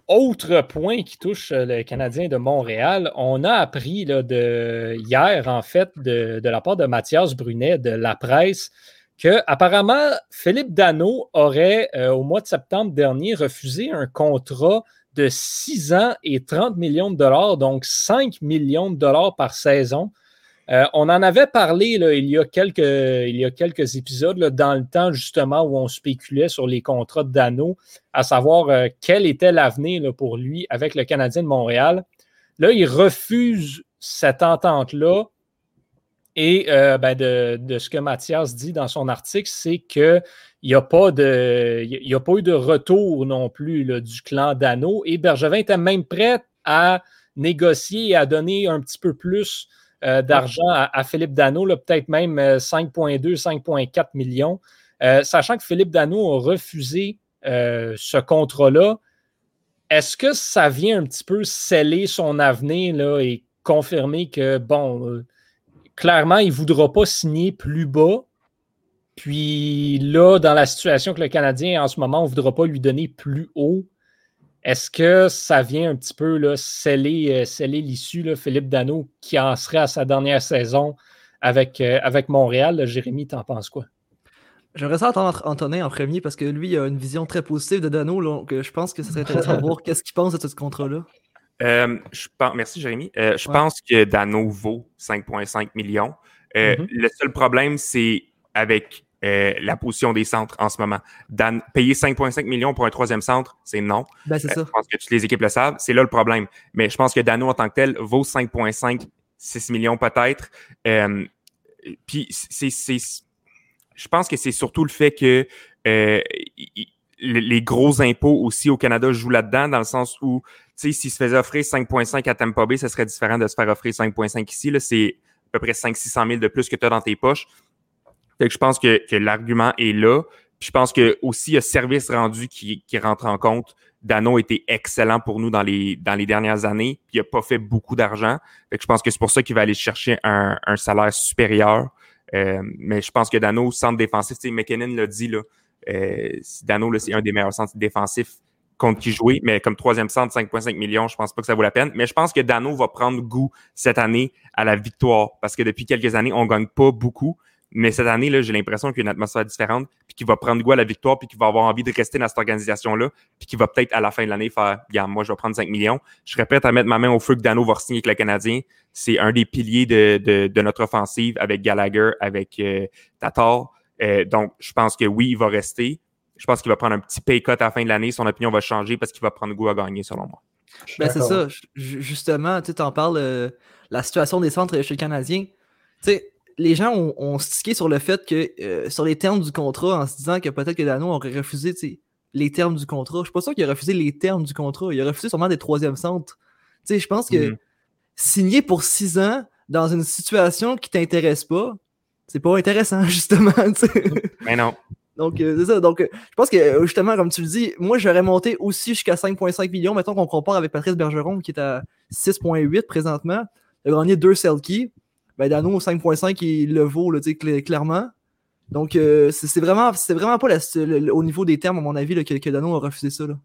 autre point qui touche euh, le Canadien de Montréal, on a appris de, hier, en fait, de, de la part de Mathias Brunet de la presse, que apparemment Philippe Dano aurait, euh, au mois de septembre dernier, refusé un contrat de 6 ans et 30 millions de dollars, donc 5 millions de dollars par saison. Euh, on en avait parlé il, y a quelques, épisodes dans le temps justement où on spéculait sur les contrats de Dano, à savoir euh, quel était l'avenir pour lui avec le Canadien de Montréal. Là, il refuse cette entente-là. Et euh, ben, de, ce que Mathias dit dans son article, c'est qu'il n'y a, pas de- a pas eu de retour non plus du clan Dano. Et Bergevin était même prêt à négocier et à donner un petit peu plus euh, d'argent à, à Philippe Dano, peut-être même euh, 5,2, 5,4 millions. Euh, sachant que Philippe Dano a refusé euh, ce contrat-là, est-ce que ça vient un petit peu sceller son avenir là, et confirmer que, bon, euh, clairement, il ne voudra pas signer plus bas. Puis là, dans la situation que le Canadien est en ce moment, on ne voudra pas lui donner plus haut? Est-ce que ça vient un petit peu là, sceller, euh, sceller l'issue, là, Philippe Dano, qui en serait à sa dernière saison avec, euh, avec Montréal? Là, Jérémy, t'en penses quoi? J'aimerais ça entendre Antonin en premier parce que lui, il a une vision très positive de Dano. donc je pense que ce serait intéressant de voir [LAUGHS] qu'est-ce qu'il pense de ce contrat-là. Euh, je pense, merci, Jérémy. Euh, je Ouais. pense que Dano vaut 5,5 millions. Euh, Mhm. Le seul problème, c'est avec euh, la position des centres en ce moment. Dan- payer 5,5 millions pour un troisième centre, c'est non. Ben, c'est Euh, ça. Je pense que toutes les équipes le savent. C'est là le problème. Mais je pense que Dano, en tant que tel, vaut 5,5, 6 millions peut-être. Euh, puis, c'est, je pense que c'est surtout le fait que euh, il- les gros impôts aussi au Canada jouent là-dedans, dans le sens où, tu sais, s'il se faisait offrir 5,5 à Tampa Bay, ça serait différent de se faire offrir 5,5 ici. Là, c'est à peu près 500-600 000 de plus que tu as dans tes poches. Fait que je pense que, que l'argument est là. Je pense que aussi il y a service rendu qui, qui rentre en compte. Dano été excellent pour nous dans les, dans les dernières années. Puis il n'a pas fait beaucoup d'argent. Fait que je pense que c'est pour ça qu'il va aller chercher un, un salaire supérieur. Euh, mais je pense que Dano, centre défensif, tu McKinnon l'a dit, là, euh, Dano, c'est un des meilleurs centres défensifs contre qui jouer, mais comme troisième centre, 5,5 millions, je pense pas que ça vaut la peine. Mais je pense que Dano va prendre goût cette année à la victoire parce que depuis quelques années, on gagne pas beaucoup. Mais cette année, là, j'ai l'impression qu'il y a une atmosphère différente, puis qu'il va prendre goût à la victoire, puis qu'il va avoir envie de rester dans cette organisation-là, puis qu'il va peut-être à la fin de l'année faire Regarde, moi, je vais prendre 5 millions. Je serais prêt à mettre ma main au feu que Dano va signer avec le Canadien. C'est un des piliers de, de, de, notre offensive avec Gallagher, avec euh, Tatar. Euh, donc, je pense que oui, il va rester. Je pense qu'il va prendre un petit pay cut à la fin de l'année. Son opinion va changer parce qu'il va prendre goût à gagner, selon moi. Ben, c'est ça. Justement, tu en parles, euh, la situation des centres chez le Canadien. Tu sais, les gens ont, ont, stické sur le fait que, euh, sur les termes du contrat, en se disant que peut-être que Dano aurait refusé les termes du contrat. Je suis pas sûr qu'il a refusé les termes du contrat. Il a refusé sûrement des troisièmes centres. Je pense que mhm. signer pour six ans dans une situation qui t'intéresse pas, c'est pas intéressant, [LAUGHS] justement. Mais non. Donc, euh, c'est ça. Donc, euh, je pense que, justement, comme tu le dis, moi, j'aurais monté aussi jusqu'à 5,5 millions. Mettons qu'on compare avec Patrice Bergeron, qui est à 6,8 présentement. Il a gagné deux Selkie ben Dano 5.5 il le vaut là, clairement. Donc euh, c'est vraiment c'est vraiment pas au niveau des termes, à mon avis, que, que, Dano a refusé ça. Là.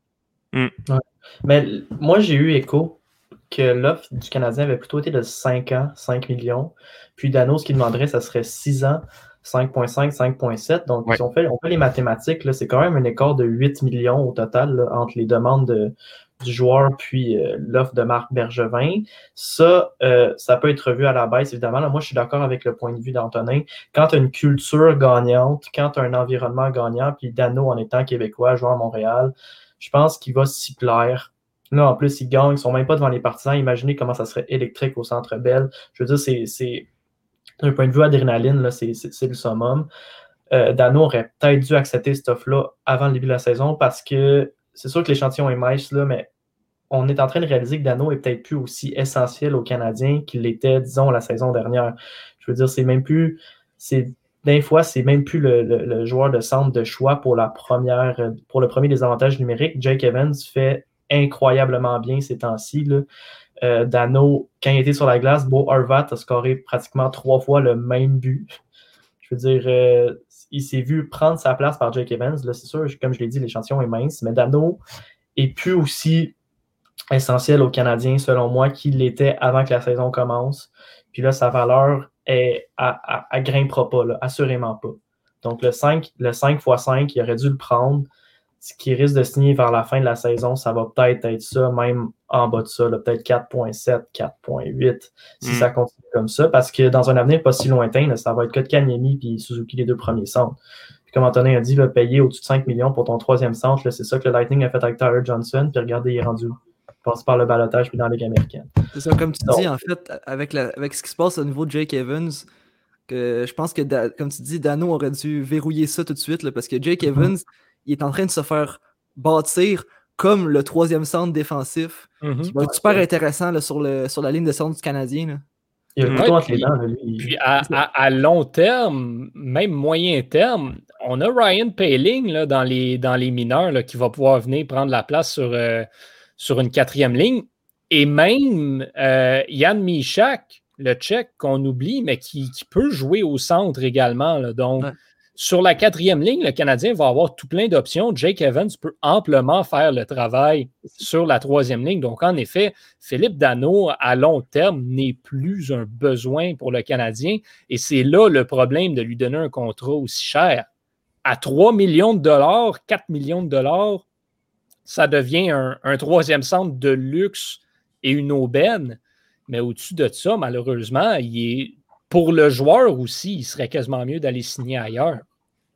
Mm. Mais moi j'ai eu écho que l'offre du Canadien avait plutôt été de 5 ans, 5 millions. Puis Dano, ce qu'il demanderait, ça serait 6 ans, 5.5, 5.7. Donc, si on fait, on fait les mathématiques, c'est quand même un écart de 8 millions au total entre les demandes de, du joueur puis euh, l'offre de Marc Bergevin. Ça, euh, ça peut être revu à la baisse, évidemment. moi, je suis d'accord avec le point de vue d'Antonin. Quand tu as une culture gagnante, quand tu as un environnement gagnant, puis Dano en étant québécois, joueur à Montréal, je pense qu'il va s'y plaire. Là, en plus, ils gagnent, ils sont même pas devant les partisans. Imaginez comment ça serait électrique au Centre Bell. Je veux dire, c'est d'un point de vue adrénaline, c'est le summum. Euh, Dano aurait peut-être dû accepter cette offre-là avant le début de la saison parce que c'est sûr que l'échantillon est mince, là, mais on est en train de réaliser que Dano est peut-être plus aussi essentiel aux Canadiens qu'il l'était, disons, la saison dernière. Je veux dire, c'est même plus. C'est des fois, c'est même plus le, joueur de centre de choix pour la première, pour le premier des avantages numériques. Jake Evans fait incroyablement bien ces temps-ci. Euh, Dano, quand il était sur la glace, Beau Harvat a scoré pratiquement trois fois le même but. Je veux dire, euh, il s'est vu prendre sa place par Jake Evans. Là, c'est sûr, comme je l'ai dit, l'échantillon est mince, mais Dano est plus aussi essentiel aux Canadiens, selon moi, qu'il l'était avant que la saison commence. Puis là, sa valeur est à, à, grimpera pas, assurément pas. Donc le 5, le 5 x 5, il aurait dû le prendre. Ce qui risque de signer vers la fin de la saison, ça va peut-être être ça, même en bas de ça, peut-être 4.7, 4.8, si hmm. ça continue comme ça, parce que dans un avenir pas si lointain, ça va être Kotkaniemi puis Suzuki les deux premiers centres. Puis comme Antonin a dit, va payer au-dessus de 5 millions pour ton troisième centre, c'est ça que le Lightning a fait avec Tyler Johnson, puis regardez, il est rendu passe par le balotage puis dans la Ligue américaine. C'est ça, comme tu dis, en fait, avec, la, avec ce qui se passe au niveau de Jake Evans, que je pense que, comme tu dis, Dano aurait dû verrouiller ça tout de suite, parce que Jake mm-hmm. Evans, il est en train de se faire bâtir comme le troisième centre défensif, qui va être super intéressant là, sur, le, sur la ligne de centre du Canadien. Il y a le puis, lui. Puis à, à, long terme, même moyen terme, on a Ryan Paling là, dans, les, dans les mineurs là, qui va pouvoir venir prendre la place sur, euh, sur une quatrième ligne. Et même euh, Yann Michak, le Tchèque qu'on oublie, mais qui, peut jouer au centre également. Donc, sur la quatrième ligne, le Canadien va avoir tout plein d'options. Jake Evans peut amplement faire le travail sur la troisième ligne. Donc, en effet, Philippe Dano, à long terme, n'est plus un besoin pour le Canadien. Et c'est là le problème de lui donner un contrat aussi cher. À 3 millions de dollars, 4 millions de dollars, ça devient un, troisième centre de luxe et une aubaine. Mais au-dessus de ça, malheureusement, il est, pour le joueur aussi, il serait quasiment mieux d'aller signer ailleurs.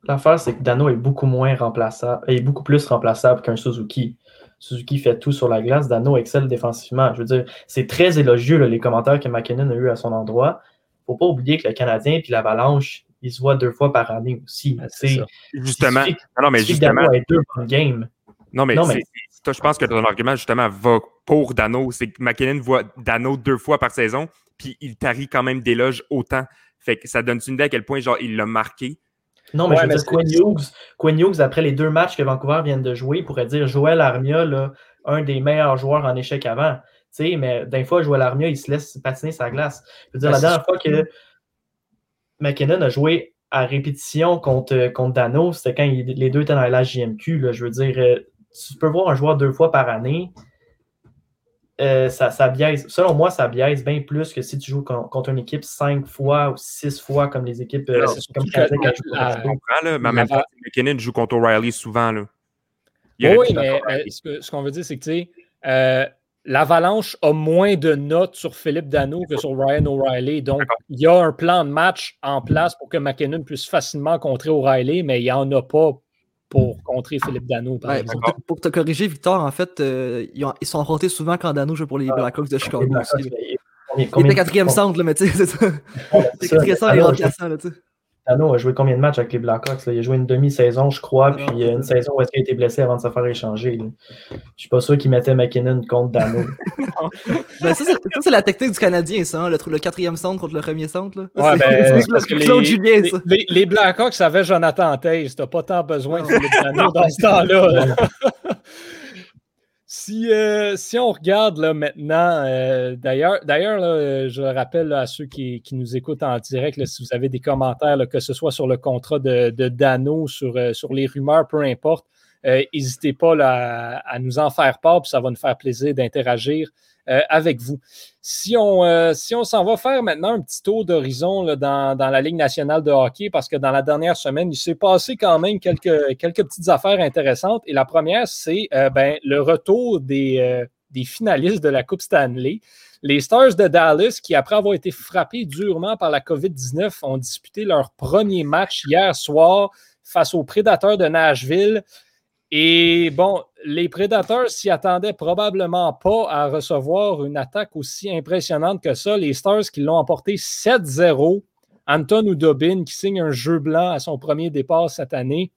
L'affaire, c'est que Dano est beaucoup moins remplaçable, est beaucoup plus remplaçable qu'un Suzuki. Suzuki fait tout sur la glace, Dano excelle défensivement. Je veux dire, c'est très élogieux les commentaires que McKinnon a eu à son endroit. Faut pas oublier que le Canadien et l'Avalanche, ils se voient deux fois par année aussi. C'est justement. non, mais justement. Dano deux game. Non, mais, je pense que ton argument, justement, va pour Dano. C'est que McKinnon voit Dano deux fois par saison, puis il tarit quand même des loges autant. Fait que ça donne une idée à quel point, genre, il l'a marqué? Non, mais je veux dire, Quinn Hughes, après les deux matchs que Vancouver vient de jouer, pourrait dire Joël Armia, là, un des meilleurs joueurs en échec avant. sais, mais d'un fois, Joël Armia, il se laisse patiner sa glace. Je veux dire, la dernière fois que McKinnon a joué à répétition contre, contre Dano, c'était quand les deux étaient dans la JMQ. Là, je veux dire, euh, tu peux voir un joueur deux fois par année. Euh, ça, ça biaise. Selon moi, ça biaise bien plus que si tu joues con- contre une équipe cinq fois ou six fois comme les équipes euh, comme que- qui a joué la- contre Je comprends, là, mais en La- même temps, McKinnon joue contre O'Reilly souvent. Là. Oui, mais euh, ce qu'on veut dire, c'est que tu sais, euh, l'Avalanche a moins de notes sur Philippe Dano que sur Ryan O'Reilly. Donc, il y a un plan de match en place pour que McKinnon puisse facilement contrer O'Reilly, mais il n'y en a pas pour contrer Philippe Dano, par Ouais, exemple. pour, te, pour te corriger, Victor, en fait, euh, ils, ont- ils sont affrontés souvent quand Dano joue pour les Ah, Blackhawks de Chicago aussi. Il était quatrième centre, là, mais tu sais, c'est ça. C'est ça. quatrième centre et remplaçant, là, tu sais. Dano a joué combien de matchs avec les Blackhawks? là? Il a joué une demi-saison, je crois, puis non, euh, une saison où est-ce qu'il a été blessé avant de se faire échanger. là. Je suis pas sûr qu'il mettait McKinnon contre Dano. [LAUGHS] Ben, ça, c'est la technique du Canadien, ça, hein, le, le quatrième centre contre le premier centre. Là. Ouais, C'est- ben, [LAUGHS] c'est c'est parce que Claude les, Julien, les, ça. les- les Blackhawks avaient Jonathan Taze. T'as pas tant besoin de Dano dans ce temps-là. [LAUGHS] Si, euh, si on regarde là, maintenant, euh, d'ailleurs, euh, je rappelle à ceux qui, qui nous écoutent en direct, là, si vous avez des commentaires, que ce soit sur le contrat de, de Dano, sur, sur les rumeurs, peu importe, n'hésitez pas à, à nous en faire part, puis ça va nous faire plaisir d'interagir euh, avec vous. Si on, euh, si on s'en va faire maintenant un petit tour d'horizon dans, dans la Ligue nationale de hockey, parce que dans la dernière semaine, il s'est passé quand même quelques, quelques petites affaires intéressantes. Et la première, c'est euh, ben, le retour des, des finalistes de la Coupe Stanley. Les Stars de Dallas, qui après avoir été frappés durement par la COVID-19, ont disputé leur premier match hier soir face aux Prédateurs de Nashville. Et bon, les Prédateurs s'y attendaient probablement pas à recevoir une attaque aussi impressionnante que ça. Les Stars qui l'ont emporté 7-0. Anton Oudobin qui signe un jeu blanc à son premier départ cette année.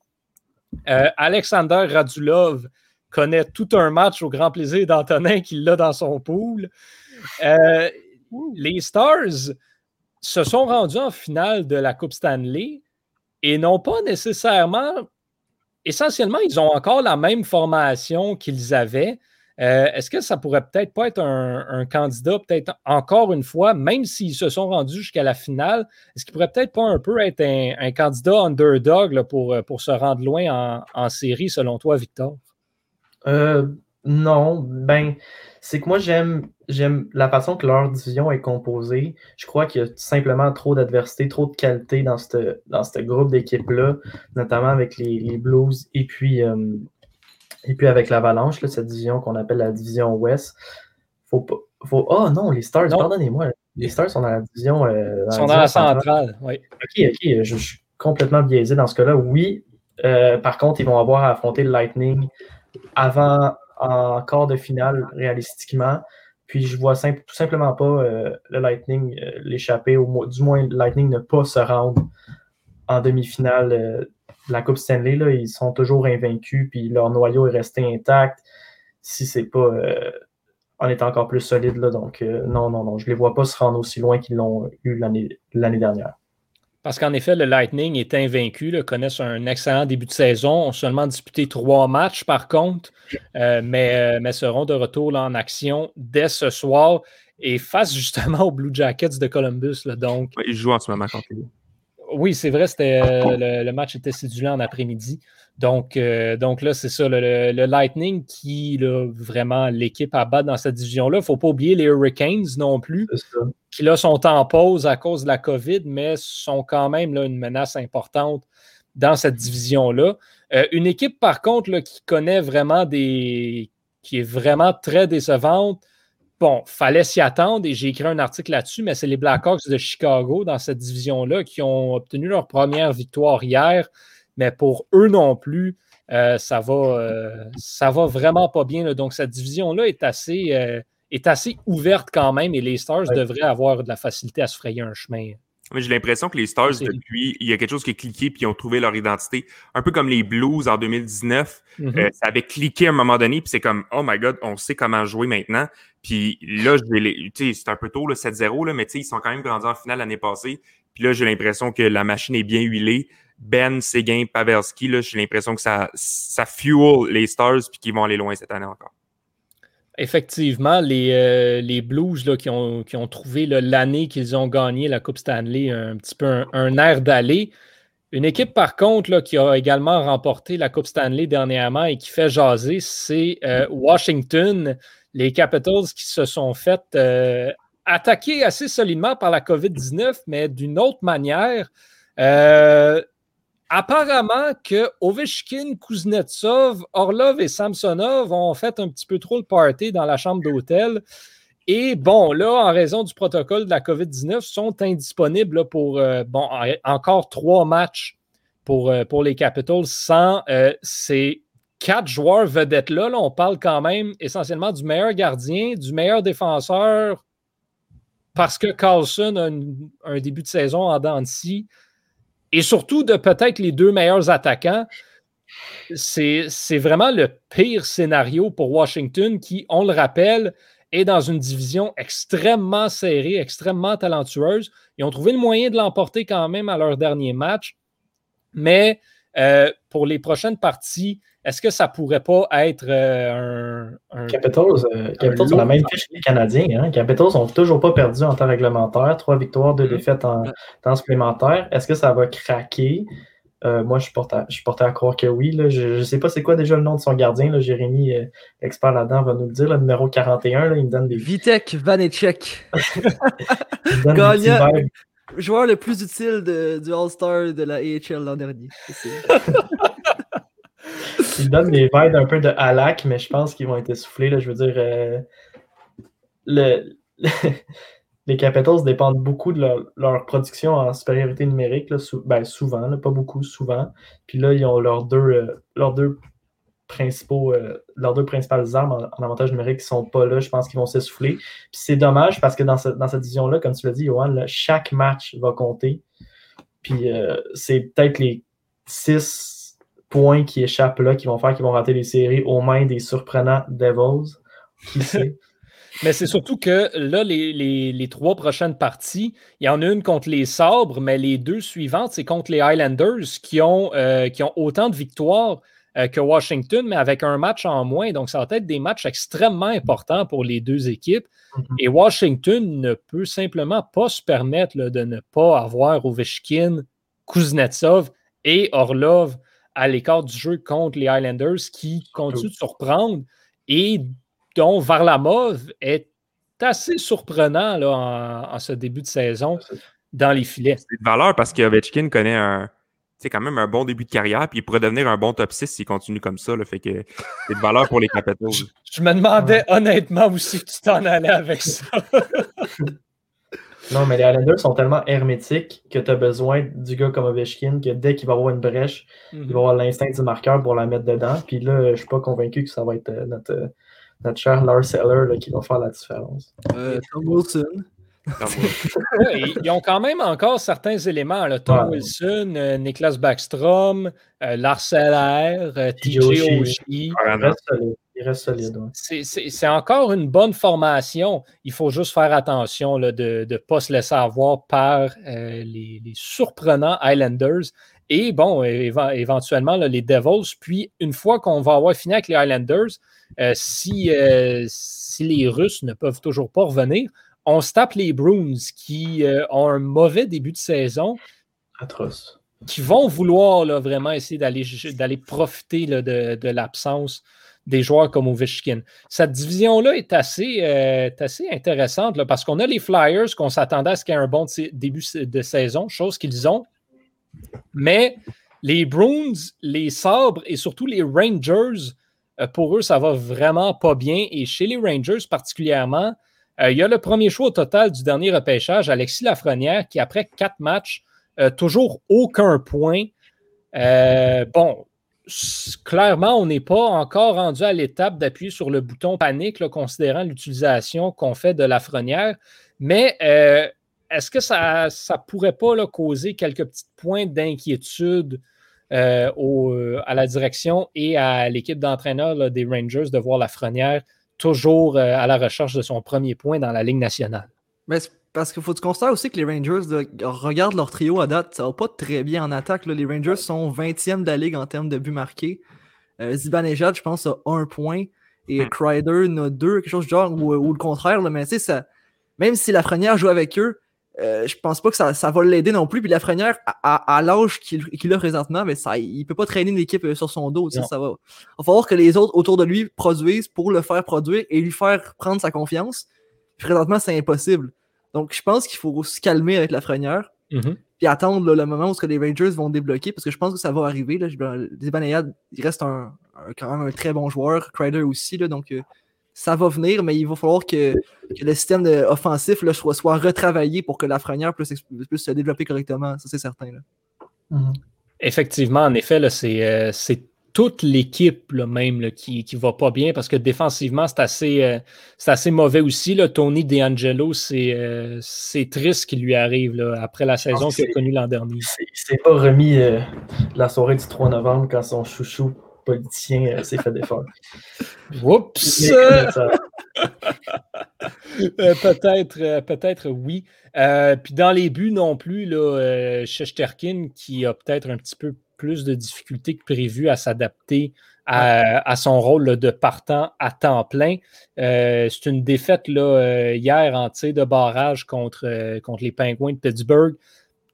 Euh, Alexander Radulov connaît tout un match au grand plaisir d'Antonin qui l'a dans son pool. Euh, les Stars se sont rendus en finale de la Coupe Stanley et n'ont pas nécessairement essentiellement, ils ont encore la même formation qu'ils avaient. Euh, Est-ce que ça pourrait peut-être pas être un, candidat, peut-être encore une fois, même s'ils se sont rendus jusqu'à la finale, est-ce qu'il pourrait peut-être pas un peu être un, candidat underdog pour, pour se rendre loin en, en série, selon toi, Victor? Euh, non, ben, c'est que moi, j'aime j'aime la façon que leur division est composée. Je crois qu'il y a simplement trop d'adversité, trop de qualité dans ce dans groupe d'équipes-là, notamment avec les, les Blues et puis, euh, et puis avec l'Avalanche, cette division qu'on appelle la division Ouest. Faut pas. Faut, oh non, les Stars, pardonnez-moi. Les Stars sont dans la division. euh, Ils sont dans la centrale, oui. Ok, ok, je, je suis complètement biaisé dans ce cas-là. Oui, euh, par contre, ils vont avoir à affronter le Lightning avant en quart de finale, réalistiquement. Puis je vois tout simplement pas euh, le Lightning euh, l'échapper, du moins le Lightning ne pas se rendre en demi-finale euh, de la Coupe Stanley. Là. Ils sont toujours invaincus, puis leur noyau est resté intact. Si c'est pas en étant encore plus solide, là. donc non, non, non, je les vois pas se rendre aussi loin qu'ils l'ont eu l'année dernière. Parce qu'en effet, le Lightning est invaincu, là, connaissent un excellent début de saison, ont seulement disputé trois matchs par contre, euh, mais, euh, mais seront de retour là, en action dès ce soir et face [LAUGHS] justement aux Blue Jackets de Columbus. là. donc, Ouais, il joue en ce moment contre oui, c'est vrai, c'était, euh, le, le match était cédulé en après-midi. Donc, euh, donc là, c'est ça, le, Lightning qui, là, vraiment, l'équipe à battre dans cette division-là. Il ne faut pas oublier les Hurricanes non plus qui là sont en pause à cause de la COVID, mais sont quand même là, une menace importante dans cette division-là. Euh, une équipe, par contre, là, qui connaît vraiment des. qui est vraiment très décevante. Bon, fallait s'y attendre et j'ai écrit un article là-dessus, mais c'est les Blackhawks de Chicago dans cette division-là qui ont obtenu leur première victoire hier. Mais pour eux non plus, euh, ça, va, euh, ça va vraiment pas bien. là. Donc, cette division-là est assez. euh, est assez ouverte quand même et les Stars Ouais. devraient avoir de la facilité à se frayer un chemin. J'ai l'impression que les Stars, depuis, il y a quelque chose qui a cliqué puis ils ont trouvé leur identité. Un peu comme les Blues en 2019. Mhm. Ça avait cliqué à un moment donné, puis c'est comme, oh my god, on sait comment jouer maintenant. Puis là, c'est un peu tôt, le 7-0, là, mais ils sont quand même grandis en finale l'année passée. Puis là, j'ai l'impression que la machine est bien huilée. Ben, Seguin, Pavelski, là, j'ai l'impression que ça, ça fuel les Stars puis qu'ils vont aller loin cette année encore. Effectivement, les, euh, Blues qui, ont, trouvé l'année qu'ils ont gagné la Coupe Stanley un petit peu un, air d'aller. Une équipe, par contre, qui a également remporté la Coupe Stanley dernièrement et qui fait jaser, c'est euh, Washington, les Capitals qui se sont fait euh, attaquer assez solidement par la COVID-19, mais d'une autre manière. Apparemment que Ovechkin, Kuznetsov, Orlov et Samsonov ont fait un petit peu trop le party dans la chambre d'hôtel. Et bon, là, en raison du protocole de la COVID-19, sont indisponibles pour euh, encore trois matchs pour, euh, les Capitals sans euh, ces quatre joueurs vedettes-là. on parle quand même essentiellement du meilleur gardien, du meilleur défenseur, parce que Carlson a un début de saison en dents et surtout de peut-être les deux meilleurs attaquants. C'est vraiment le pire scénario pour Washington qui, on le rappelle, est dans une division extrêmement serrée, extrêmement talentueuse. Ils ont trouvé le moyen de l'emporter quand même à leur dernier match. Mais euh, pour les prochaines parties, est-ce que ça pourrait pas être euh, un, Capitals, euh, Capitals ont la même fiche que les Canadiens. Hein? Capitals n'ont toujours pas perdu en temps réglementaire. Trois victoires, deux mm-hmm. défaites en temps supplémentaire. Est-ce que ça va craquer? Euh, moi, je suis, porté à, je à croire que oui. Je ne sais pas c'est quoi déjà le nom de son gardien. Là. Jérémy, expert là-dedans, va nous le dire. Le numéro 41, il me donne des. Vitek Vanecek. [LAUGHS] Gagnant. Joueur le plus utile du All-Star de la AHL l'an dernier. [LAUGHS] Ils donnent des vibes un peu de Halak, mais je pense qu'ils vont être essoufflés. Là. Je veux dire, euh, le, [LAUGHS] les Capitals dépendent beaucoup de leur, production en supériorité numérique, là, ben, souvent, pas beaucoup, souvent. Puis là, ils ont leurs deux, euh, leurs deux principaux, euh, leurs deux principales armes en, avantage numérique qui sont pas là. Je pense qu'ils vont s'essouffler. Puis c'est dommage parce que dans, dans cette division-là, comme tu l'as dit, Johan, chaque match va compter. Puis c'est peut-être les six points qui échappent là, qui vont faire qu'ils vont rater les séries aux mains des surprenants Devils. Qui [LAUGHS] sait? mais c'est surtout que là, les, trois prochaines parties, il y en a une contre les Sabres, mais les deux suivantes, c'est contre les Highlanders qui ont, euh, qui ont autant de victoires euh, que Washington, mais avec un match en moins. Donc, ça va être des matchs extrêmement importants pour les deux équipes. Mm-hmm. Et Washington ne peut simplement pas se permettre de ne pas avoir Ovechkin, Kuznetsov et Orlov à l'écart du jeu contre les Highlanders qui continuent de surprendre et dont Varlamov est assez surprenant là, en, ce début de saison dans les filets. C'est de valeur parce qu'Ovechkin connaît un, c'est quand même un bon début de carrière, puis il pourrait devenir un bon top 6 s'il continue comme ça. Là, fait que c'est de valeur pour les [LAUGHS] Capitals. Je, me demandais honnêtement où c'est que tu t'en allais avec ça. [LAUGHS] Non, mais les Islanders sont tellement hermétiques que tu as besoin du gars comme Ovechkin, que dès qu'il va avoir une brèche, il va mhm. avoir l'instinct du marqueur pour la mettre dedans. Puis là, je suis pas convaincu que ça va être euh, notre, euh, notre cher Lars Seller qui va faire la différence. Euh, Tom Wilson. [LAUGHS] ils ont quand même encore certains éléments. Tom Wilson, euh, Niklas Backstrom, euh, Lars Seller, TJ Oshie. Il reste solide. C'est encore une bonne formation. Il faut juste faire attention de ne pas se laisser avoir par euh, les, surprenants Highlanders. Et bon, éventuellement, les Devils. Puis, une fois qu'on va avoir fini avec les Highlanders, euh, si, euh, si les Russes ne peuvent toujours pas revenir, on se tape les Bruins qui ont un mauvais début de saison. Atroce. Qui vont vouloir vraiment essayer d'aller profiter de, de l'absence des joueurs comme Ovechkin. Cette division-là est assez, euh, assez intéressante parce qu'on a les Flyers qu'on s'attendait à ce qu'il y ait un bon début de saison, chose qu'ils ont. Mais les Bruins, les Sabres et surtout les Rangers, euh, pour eux, ça va vraiment pas bien. Et chez les Rangers particulièrement, euh, il y a le premier choix au total du dernier repêchage, Alexis Lafrenière, qui après quatre matchs, toujours aucun point. bon, clairement, on n'est pas encore rendu à l'étape d'appuyer sur le bouton panique, considérant l'utilisation qu'on fait de la frenière. Mais euh, est-ce que ça ne pourrait pas causer quelques petits points d'inquiétude euh, euh, à la direction et à l'équipe d'entraîneurs des Rangers de voir la frenière toujours à la recherche de son premier point dans la Ligue nationale? Parce qu'il faut que tu constates aussi que les Rangers, regarde leur trio à date, ça va pas très bien en attaque. Les Rangers sont 20e de la ligue en termes de buts marqués. Euh, Zibanejad, je pense, a un point. Et hmm. Crider en a deux, quelque chose du genre, ou, le contraire. mais tu sais, même si la première joue avec eux, euh, je pense pas que ça, ça va l'aider non plus. Puis Lafrenière, à, à, l'âge qu'il a présentement, mais ça, il peut pas traîner une équipe euh, sur son dos. Ça va. Il va falloir que les autres autour de lui produisent pour le faire produire et lui faire prendre sa confiance. présentement, c'est impossible. Donc, je pense qu'il faut se calmer avec Lafrenière. Mm Puis attendre le moment où que les Rangers vont débloquer, parce que je pense que ça va arriver. Là. il reste un, quand même un très bon joueur. Crider aussi. Là, donc, euh, ça va venir, mais il va falloir que, le système offensif là, soit, soit, retravaillé pour que la frenière puisse, se développer correctement. Ça, c'est certain. Mhm. Effectivement, en effet, euh, c'est toute l'équipe même qui ne va pas bien parce que défensivement, c'est assez, euh, assez mauvais aussi. Là. Tony DeAngelo, euh, c'est triste ce qui lui arrive après la saison qu'il a connue l'an dernier. Il s'est pas remis la soirée du 3 novembre quand son chouchou politicien euh, s'est fait défendre. [LAUGHS] Oups! [LAUGHS] Euh, peut-être, euh, peut-être oui. puis dans les buts non plus, là, Shesterkin qui a peut-être un petit peu plus de difficultés que prévu à s'adapter à, son rôle de partant à temps plein. c'est une défaite là, hier en tir de barrage contre, contre les Penguins de Pittsburgh.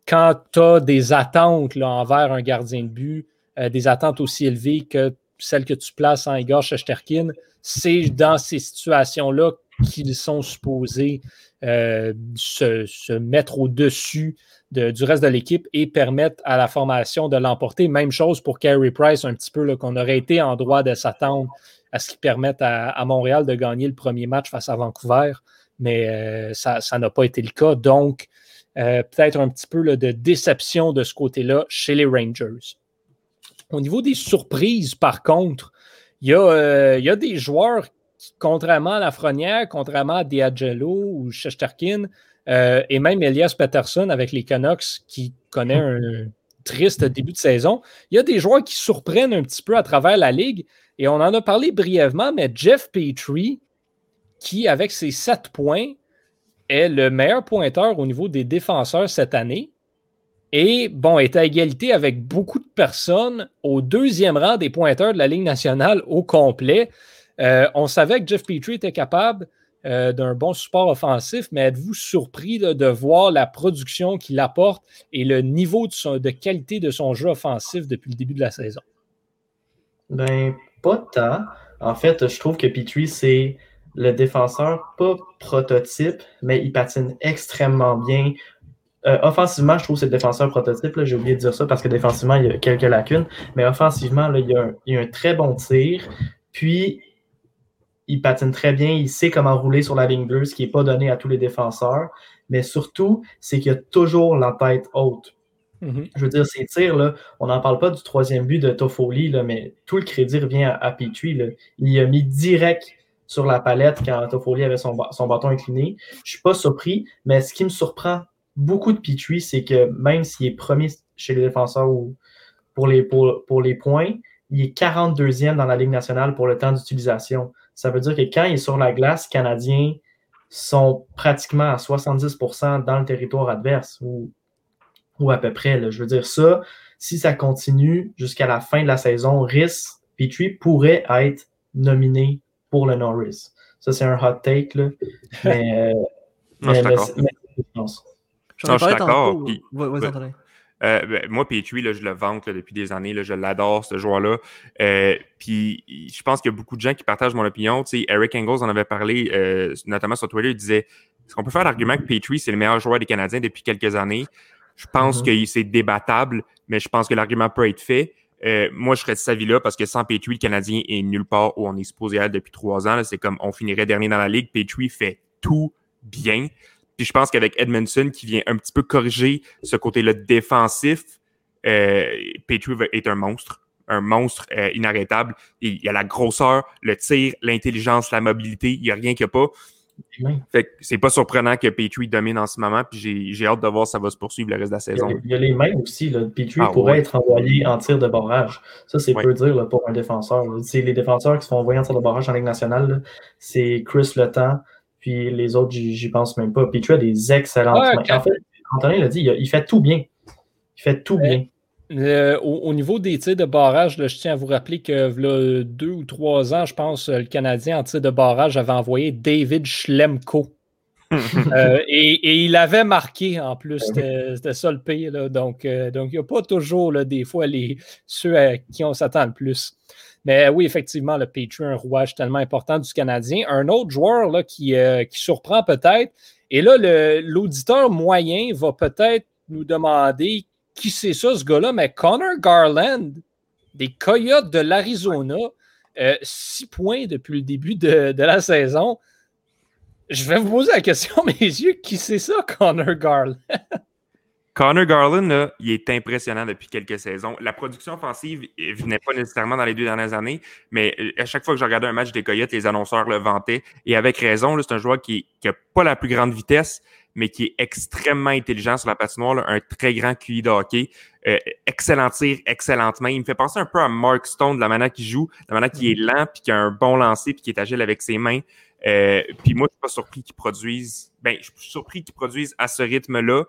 Quand tu as des attentes là, envers un gardien de but, euh, des attentes aussi élevées que celles que tu places en Igor Shesterkin, c'est dans ces situations-là qu'ils sont supposés euh, se, mettre au-dessus du reste de l'équipe et permettre à la formation de l'emporter. Même chose pour Carey Price, un petit peu, qu'on aurait été en droit de s'attendre à ce qui permette à, Montréal de gagner le premier match face à Vancouver, mais euh, ça n'a pas été le cas. Donc, peut-être un petit peu de déception de ce côté-là chez les Rangers. Au niveau des surprises, par contre, il y, a, euh, des joueurs qui, contrairement à Lafrenière, contrairement à Diagelo ou Shesterkin, euh, et même Elias Peterson avec les Canucks qui connaît un triste début de saison, il y a des joueurs qui surprennent un petit peu à travers la ligue. Et on en a parlé brièvement, mais Jeff Petrie, qui avec ses sept points, est le meilleur pointeur au niveau des défenseurs cette année et bon, est à égalité avec beaucoup de personnes au deuxième rang des pointeurs de la Ligue nationale au complet. Euh, on savait que Jeff Petrie était capable euh, d'un bon support offensif, mais êtes-vous surpris de voir la production qu'il apporte et le niveau de, qualité de son jeu offensif depuis le début de la saison? Ben, pas tant. En fait, je trouve que Petrie, c'est le défenseur pas prototype, mais il patine extrêmement bien. Euh, offensivement, je trouve que c'est le défenseur prototype. J'ai oublié de dire ça parce que défensivement, il y a quelques lacunes. Mais offensivement, là, il, y a un, très bon tir. Puis, il patine très bien. Il sait comment rouler sur la ligne bleue, ce qui n'est pas donné à tous les défenseurs. Mais surtout, c'est qu'il a toujours la tête haute. Mm-hmm. Je veux dire, ces tirs, là, on n'en parle pas du troisième but de Toffoli, là, mais tout le crédit revient à, à Petrie. Il a mis direct sur la palette quand Toffoli avait son, son bâton incliné. Je ne suis pas surpris, mais ce qui me surprend beaucoup de Petrie, c'est que même s'il est premier chez les défenseurs ou pour les, pour, les points, il est 42e dans la Ligue nationale pour le temps d'utilisation. Ça veut dire que quand il est sur la glace, les Canadiens sont pratiquement à 70% dans le territoire adverse ou, ou à peu près. Je veux dire, ça, si ça continue jusqu'à la fin de la saison, Rhys Petrie pourrait être nominé pour le Norris. Ça, c'est un hot take. Là. [LAUGHS] Mais, mais, je suis d'accord. Euh, ben, moi, Petrie, là, je le vante depuis des années. Là, je l'adore, ce joueur-là. Euh, puis, je pense qu'il y a beaucoup de gens qui partagent mon opinion. Tu sais, Eric Engels en avait parlé, euh, notamment sur Twitter. Il disait est-ce qu'on peut faire l'argument que Petrie, c'est le meilleur joueur des Canadiens depuis quelques années? Je pense mm-hmm. que c'est débattable, mais je pense que l'argument peut être fait. moi, je serais de cet avis-là parce que sans Petrie, le Canadien est nulle part où on est supposé être depuis trois ans. C'est comme on finirait dernier dans la ligue. Petrie fait tout bien. Puis je pense qu'avec Edmondson qui vient un petit peu corriger ce côté-là défensif, euh, Petrie est un monstre, un monstre euh, inarrêtable. Il y a la grosseur, le tir, l'intelligence, la mobilité, il n'y a rien qu'il n'y a pas. Fait que c'est pas surprenant que Petrie domine en ce moment, puis j'ai hâte de voir si ça va se poursuivre le reste de la saison. Il y a, les mains aussi. Là. Petrie ah, pourrait être envoyé en tir de barrage. Ça, c'est peu dire pour un défenseur. C'est les défenseurs qui sont envoyés en tir de barrage en Ligue nationale. C'est Chris Le Temps, puis les autres, j'y pense même pas. Puis tu as des excellentes En fait, Anthony l'a dit, il, fait tout bien. Il fait tout bien. au, niveau des tirs de barrage, je tiens à vous rappeler que deux ou trois ans, je pense, le Canadien en tir de barrage avait envoyé David Schlemko [LAUGHS] Euh, et, et il avait marqué en plus, c'était ça le pire. là. Donc, euh, donc il n'y a pas toujours là, des fois les, ceux à qui on s'attend le plus. Mais oui, effectivement, le Petrie, un rouage tellement important du Canadien. Un autre joueur là, qui, euh, qui surprend peut-être. Et là, l'auditeur moyen va peut-être nous demander qui c'est ça, ce gars-là. Mais Connor Garland, des Coyotes de l'Arizona, euh, six points depuis le début de, de la saison. Je vais vous poser la question, [LAUGHS] mes yeux, qui c'est ça, Connor Garland? [LAUGHS] Connor Garland, là, il est impressionnant depuis quelques saisons. La production offensive ne venait pas nécessairement dans les deux dernières années, mais euh, à chaque fois que je regardais un match des Coyotes, les annonceurs le vantaient. Et avec raison, c'est un joueur qui n'a pas la plus grande vitesse, mais qui est extrêmement intelligent sur la patinoire, là, un très grand QI de hockey. Euh, excellent tir, excellente main. Il me fait penser un peu à Mark Stone de la manière qu'il joue, de la manière qu'il est lent, puis qui a un bon lancer, puis qui est agile avec ses mains. Euh, puis moi, je suis pas surpris qu'ils produisent. Ben, je suis surpris qu'ils produisent à ce rythme-là.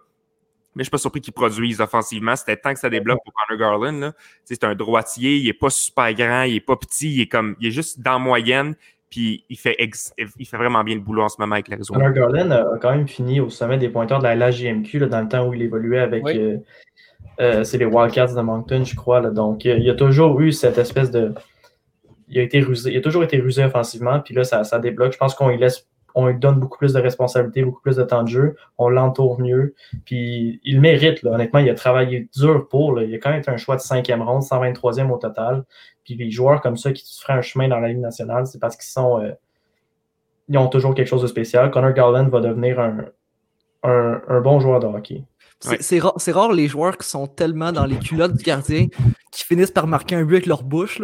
Mais je suis pas surpris qu'ils produisent offensivement. C'était temps que ça débloque pour Connor Garland. C'est un droitier, il est pas super grand, il est pas petit, il est comme il est juste dans moyenne. Puis il fait, ex- il fait vraiment bien le boulot en ce moment avec l'Arizona. Connor Garland a quand même fini au sommet des pointeurs de la LHJMQ dans le temps où il évoluait avec Oui. euh, euh, c'est les Wildcats de Moncton, je crois. là. Donc, euh, il a toujours eu cette espèce de. Il a, été rusé, il a toujours été rusé offensivement, puis là, ça, ça débloque. Je pense qu'on lui laisse. On lui donne beaucoup plus de responsabilités, beaucoup plus de temps de jeu. On l'entoure mieux. Puis il le mérite. Là. Honnêtement, il a travaillé dur pour. là. Il a quand même été un choix de cinquième ronde, 123e au total. Puis les joueurs comme ça qui se feraient un chemin dans la Ligue nationale, c'est parce qu'ils sont. euh, ils ont toujours quelque chose de spécial. Connor Garland va devenir un, un, un bon joueur de hockey. C'est Ouais. rare, c'est rare les joueurs qui sont tellement dans les culottes du gardien qui finissent par marquer un but avec leur bouche.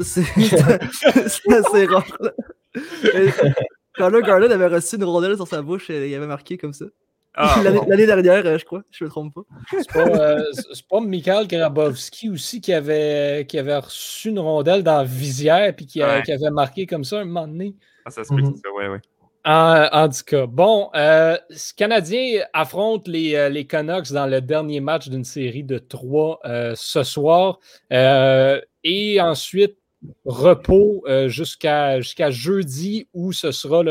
C'est [LAUGHS] c'est assez rare. là. [LAUGHS] Connor Garland avait reçu une rondelle sur sa bouche et il avait marqué comme ça. Ah, [LAUGHS] L'année dernière, euh, je crois, je me trompe pas. C'est pas, euh, pas Mikhail Grabowski aussi qui avait, qui avait reçu une rondelle dans la visière puis qui, a- Ouais. qui avait marqué comme ça un moment donné. ah, ça se peut, Mhm. c'est ça, ouais, ouais. En, en tout cas, bon, euh, ce Canadien affronte les, les Canucks dans le dernier match d'une série de trois euh, ce soir. Euh, et ensuite, repos euh, jusqu'à jeudi où ce sera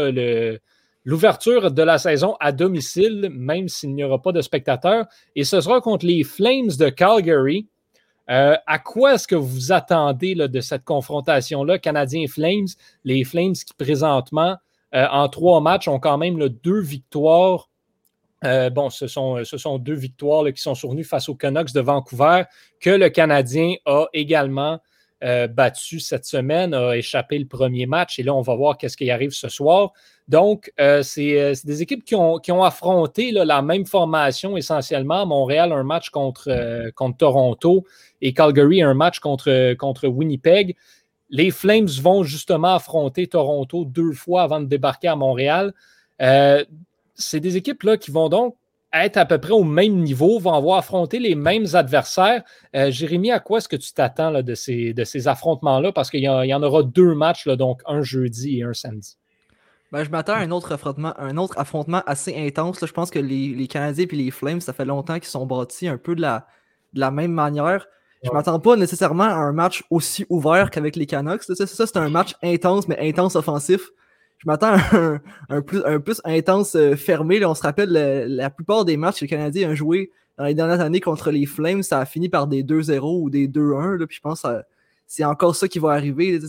l'ouverture de la saison à domicile, même s'il n'y aura pas de spectateurs. Et ce sera contre les Flames de Calgary. Euh, à quoi est-ce que vous attendez de cette confrontation-là, Canadiens-Flames? Les Flames qui présentement euh, en trois matchs, ont quand même deux victoires. Bon, ce sont, deux victoires qui sont survenues face aux Canucks de Vancouver, que le Canadien a également euh, battu cette semaine, a échappé le premier match. Et là, on va voir qu'est-ce qui arrive ce soir. Donc, euh, c'est euh, c'est des équipes qui ont, affronté la même formation essentiellement. Montréal, un match contre, Toronto et Calgary, un match contre, contre Winnipeg. Les Flames vont justement affronter Toronto deux fois avant de débarquer à Montréal. C'est des équipes là, qui vont donc être à peu près au même niveau, vont avoir affronté les mêmes adversaires. Euh, Jérémy, à quoi est-ce que tu t'attends de, ces, de ces affrontements-là? Parce qu'il y, en- il y en aura deux matchs, là, donc un jeudi et un samedi. Ben, je m'attends à un autre affrontement, un autre affrontement assez intense. là. Je pense que les, les Canadiens et les Flames, ça fait longtemps qu'ils sont bâtis un peu de la, de la même manière. Je Ouais. m'attends pas nécessairement à un match aussi ouvert qu'avec les Canucks. ça, c'est un match intense, mais intense offensif. Je m'attends à un, un plus, un plus intense euh, fermé. là. On se rappelle, le- la plupart des matchs que les Canadiens ont joué dans les dernières années contre les Flames, ça a fini par des 2-0 ou des 2-1. là. Puis je pense que ça- c'est encore ça qui va arriver.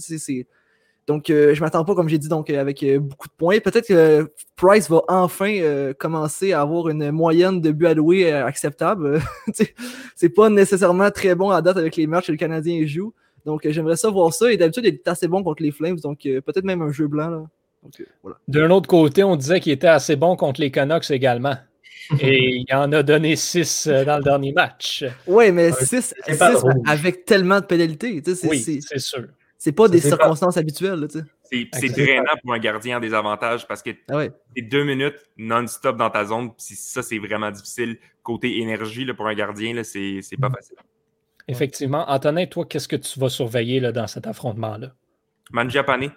donc, euh, je m'attends pas, comme j'ai dit, donc euh, avec euh, beaucoup de points. Peut-être que Price va enfin euh, commencer à avoir une moyenne de buts alloués euh, acceptable. [LAUGHS] C'est pas nécessairement très bon à date avec les matchs que le Canadien joue. Donc, euh, j'aimerais ça voir ça. Et d'habitude, il est assez bon contre les Flames. Donc, euh, peut-être même un jeu blanc. Là. Voilà. D'un autre côté, on disait qu'il était assez bon contre les Canucks également. [LAUGHS] Et il en a donné six euh, dans le dernier match. Ouais, mais Ouais, 6 c'est pas rouge. avec tellement de pénalités. tu sais, C'est Oui, c'est- sûr. c'est pas des pas- circonstances habituelles. là, tu sais. C'est drainant pour un gardien en désavantage parce que Ah ouais. deux minutes non-stop dans ta zone. Puis ça, c'est vraiment difficile. Côté énergie, là, pour un gardien, là, c'est c'est pas facile. Effectivement. Antonin, toi, qu'est-ce que tu vas surveiller là, dans cet affrontement-là? Mangiapane,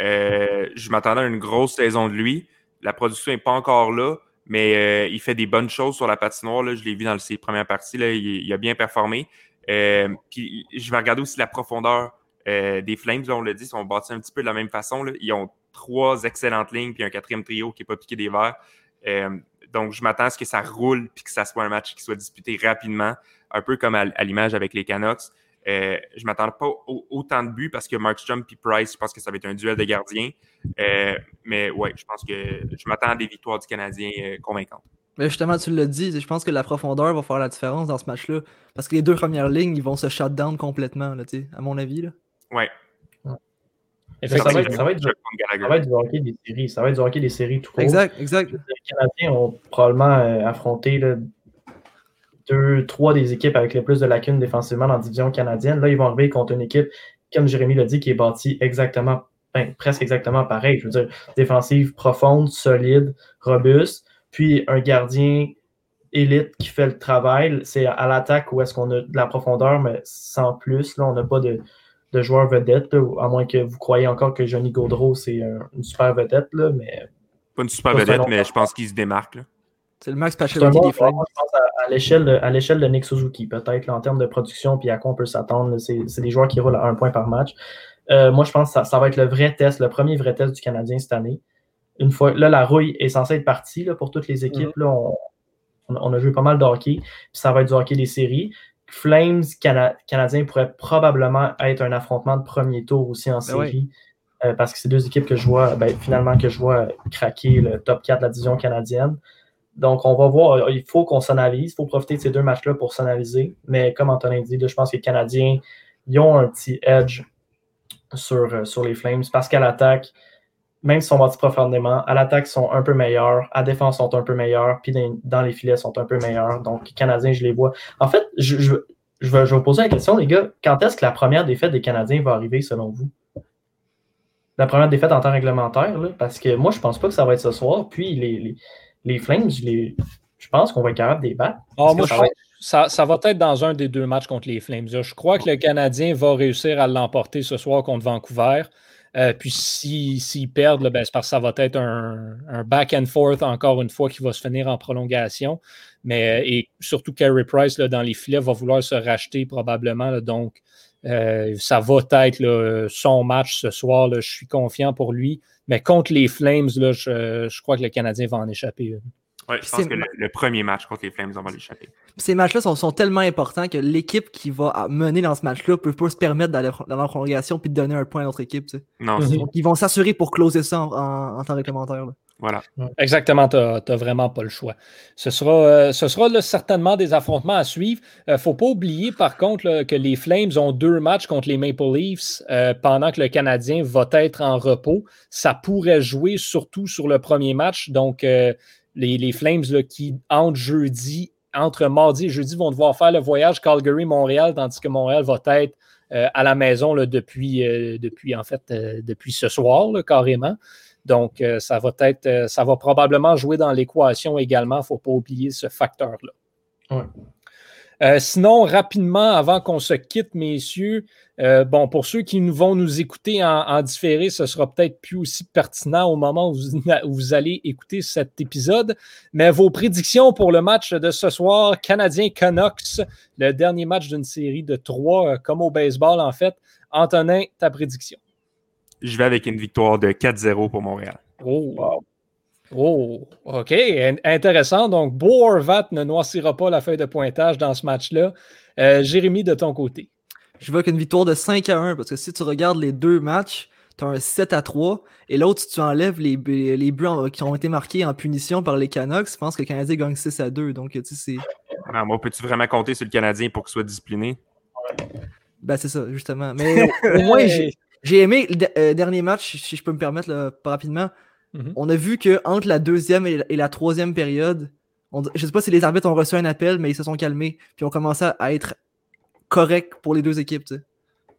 euh, je m'attendais à une grosse saison de lui. La production n'est pas encore là, mais euh, il fait des bonnes choses sur la patinoire. Là. Je l'ai vu dans ses premières parties. Là. Il, a bien performé. Euh, puis je vais regarder aussi la profondeur des Flames. Là, on l'a dit, ils sont bâtis un petit peu de la même façon. Là. Ils ont trois excellentes lignes puis un quatrième trio qui n'est pas piqué des verres. Donc, je m'attends à ce que ça roule puis que ça soit un match qui soit disputé rapidement, un peu comme à, l'image avec les Canucks. Euh, je ne m'attends pas autant de buts parce que Markstrom et Price, je pense que ça va être un duel de gardiens. Euh, mais ouais, je pense que je m'attends à des victoires du Canadien convaincantes. Mais justement, tu l'as dit, je pense que la profondeur va faire la différence dans ce match-là. Parce que les deux premières lignes, ils vont se shut down complètement, là, à mon avis. Là. Ouais. Ça va, être, ça, va être du, ça va être du hockey des séries. Ça va être du hockey des séries tout court. Exact, exact. Les Canadiens ont probablement euh, affronté là, deux, trois des équipes avec le plus de lacunes défensivement dans la division canadienne. Là, ils vont arriver contre une équipe, comme Jérémy l'a dit, qui est bâtie exactement, ben, presque exactement pareil. Je veux dire, défensive profonde, solide, robuste, puis un gardien élite qui fait le travail. C'est à l'attaque où est-ce qu'on a de la profondeur, mais sans plus. Là, on n'a pas de de joueurs vedettes, à moins que vous croyez encore que Johnny Gaudreau, c'est une super vedette, là, mais... Pas une super vedette, mais je pense qu'il se démarque. C'est le Max Pacioretty des Flames. Je pense à, l'échelle de, Nick Suzuki, peut-être, en termes de production, puis à quoi on peut s'attendre. C'est des joueurs qui roulent à un point par match. Euh, moi, je pense que ça, va être le vrai test, le premier vrai test du Canadien cette année. Une fois, là, la rouille est censée être partie là, pour toutes les équipes. Là, on, a joué pas mal de hockey, puis ça va être du hockey des séries. Flames canadiens pourrait probablement être un affrontement de premier tour aussi en ben série. Euh, parce que c'est deux équipes que je vois, ben, finalement, que je vois craquer le top 4 de la division canadienne. Donc, on va voir. Il faut qu'on s'analyse. Il faut profiter de ces deux matchs-là pour s'analyser. Mais comme Antonin dit, je pense que les Canadiens, ils ont un petit edge sur, euh, sur les Flames parce qu'à l'attaque, même si on va profondément, à l'attaque, sont un peu meilleurs, à défense, sont un peu meilleurs, puis dans, les filets, sont un peu meilleurs. Donc, les Canadiens, je les vois. En fait, je, je, vais, vous poser la question, les gars. Quand est-ce que la première défaite des Canadiens va arriver, selon vous? La première défaite en temps réglementaire, parce que moi, je pense pas que ça va être ce soir. Puis, les, les Flames, je, les, je pense qu'on va être capable de les battre. Ah, moi, ça, va être... ça, ça, va être dans un des deux matchs contre les Flames. Je crois que le Canadien va réussir à l'emporter ce soir contre Vancouver. Euh, puis s'ils perdent, ben, c'est parce que ça va être un, back and forth encore une fois qui va se finir en prolongation. Mais euh, et surtout Carey Price là, dans les filets va vouloir se racheter probablement. donc euh, ça va être son match ce soir. je suis confiant pour lui. Mais contre les Flames, là, je, je, crois que le Canadien va en échapper. Oui, je pense que le, premier match contre les Flames, on va l'échapper. Ces matchs-là sont, tellement importants que l'équipe qui va mener dans ce match-là ne peut pas se permettre d'aller dans la prolongation puis de donner un point à notre équipe. Non, ils vont s'assurer pour closer ça en, temps réglementaire. Voilà. Exactement, tu n'as vraiment pas le choix. Ce sera, euh, ce sera certainement des affrontements à suivre. Il euh, ne faut pas oublier, par contre, que les Flames ont deux matchs contre les Maple Leafs euh, pendant que le Canadien va être en repos. Ça pourrait jouer surtout sur le premier match. Donc, les, Flames qui, entre jeudi, entre mardi et jeudi, vont devoir faire le voyage Calgary-Montréal, tandis que Montréal va être euh, à la maison là, depuis, euh, depuis, en fait, euh, depuis ce soir, carrément. Donc, ça va être, ça va probablement jouer dans l'équation également. Il ne faut pas oublier ce facteur-là. Ouais. Euh, sinon, rapidement, avant qu'on se quitte, messieurs, euh, bon, pour ceux qui vont nous écouter en, différé, ce sera peut-être plus aussi pertinent au moment [LAUGHS] où vous, allez écouter cet épisode. Mais vos prédictions pour le match de ce soir, Canadien Canucks, le dernier match d'une série de trois, euh, comme au baseball en fait. Antonin, ta prédiction? Je vais avec une victoire de 4-0 pour Montréal. Oh, wow. Oh, OK. Intéressant. Donc, Beau Horvat ne noircira pas la feuille de pointage dans ce match-là. Euh, Jérémy, de ton côté. Je veux qu'une victoire de 5 à 1 parce que si tu regardes les deux matchs, tu as un 7 à 3 et l'autre, si tu enlèves les, les buts qui ont été marqués en punition par les Canucks, je pense que le Canadien gagne 6 à 2. Donc, tu sais, c'est. Ah, moi, peux-tu vraiment compter sur le Canadien pour qu'il soit discipliné? Ben, c'est ça, justement. Mais [LAUGHS] au moins, j'ai aimé le euh, dernier match, si je peux me permettre là, rapidement. Mhm. On a vu que entre la deuxième et la, troisième période, je ne sais pas si les arbitres ont reçu un appel, mais ils se sont calmés, puis ont commencé à être corrects pour les deux équipes.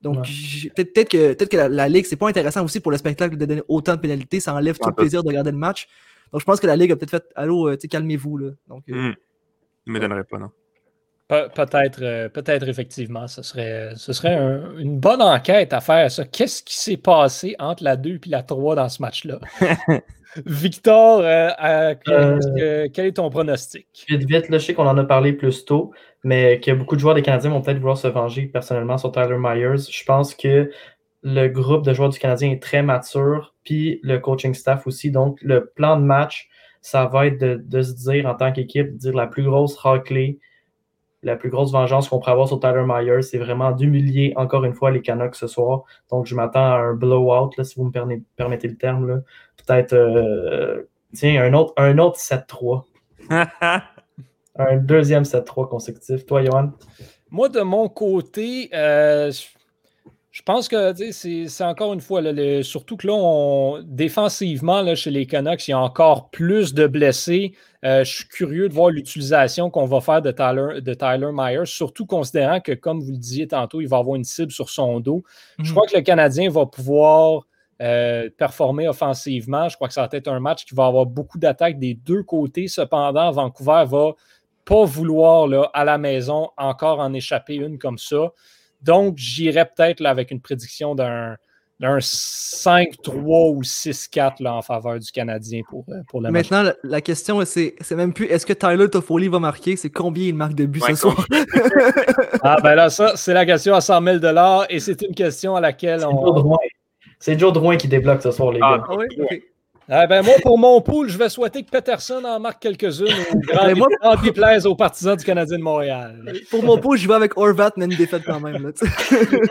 Donc, peut-être que, peut que la, Ligue, c'est pas intéressant aussi pour le spectacle de donner autant de pénalités, ça enlève tout le plaisir de regarder le match. Donc, je pense que la Ligue a peut-être fait Allô, euh, calmez-vous. Là. Donc, euh, hmm. me donnerait pas, non. Peut-être, euh, peut-être effectivement, ce serait, ce serait une bonne enquête à faire. Ça. Qu'est-ce qui s'est passé entre la 2 et la 3 dans ce match-là? [LAUGHS] Victor, euh, quel est ton pronostic? Vite, vite, là, je sais qu'on en a parlé plus tôt, mais que beaucoup de joueurs des Canadiens vont peut-être vouloir se venger personnellement sur Tyler Myers. Je pense que le groupe de joueurs du Canadien est très mature, puis le coaching staff aussi. Donc, le plan de match ça va être de, de se dire en tant qu'équipe, de dire la plus grosse raclée, la plus grosse vengeance qu'on pourrait avoir sur Tyler Myers, c'est vraiment d'humilier encore une fois les Canucks ce soir. Donc, je m'attends à un blowout, là, si vous me permettez, le terme. là. Peut-être, euh, tiens, un autre, un autre 7-3. [LAUGHS] Un deuxième 7-3 consécutif. Toi, Johan? Moi, de mon côté, euh, je pense que c'est encore une fois, là, le- surtout que là, on- défensivement, là, chez les Canucks, il y a encore plus de blessés. Euh, je suis curieux de voir l'utilisation qu'on va faire de Tyler, de Tyler Myers, surtout considérant que, comme vous le disiez tantôt, il va avoir une cible sur son dos. Je Mhm. crois que le Canadien va pouvoir euh, performer offensivement. Je crois que ça va être un match qui va avoir beaucoup d'attaques des deux côtés. Cependant, Vancouver va pas vouloir là, à la maison encore en échapper une comme ça. Donc, j'irais peut-être là, avec une prédiction d'un d'un 5-3 ou 6-4 là, en faveur du Canadien pour, euh, pour le match. Maintenant, la, la question, c'est c'est même plus est-ce que Tyler Toffoli va marquer, c'est combien il marque de buts Ouais, ce soir? [LAUGHS] Ah ben là, ça, c'est la question à 100 000 et c'est une question à laquelle C'est on... Joe Drouin. C'est Joe Drouin qui débloque ce soir, les Ah, gars. Ah oui? Ah ben moi, pour mon pool, je vais souhaiter que Peterson en marque quelques-unes grand déplaise aux partisans du Canadien de Montréal. Pour mon pot, je vais avec Horvat, mais une défaite quand même. Là.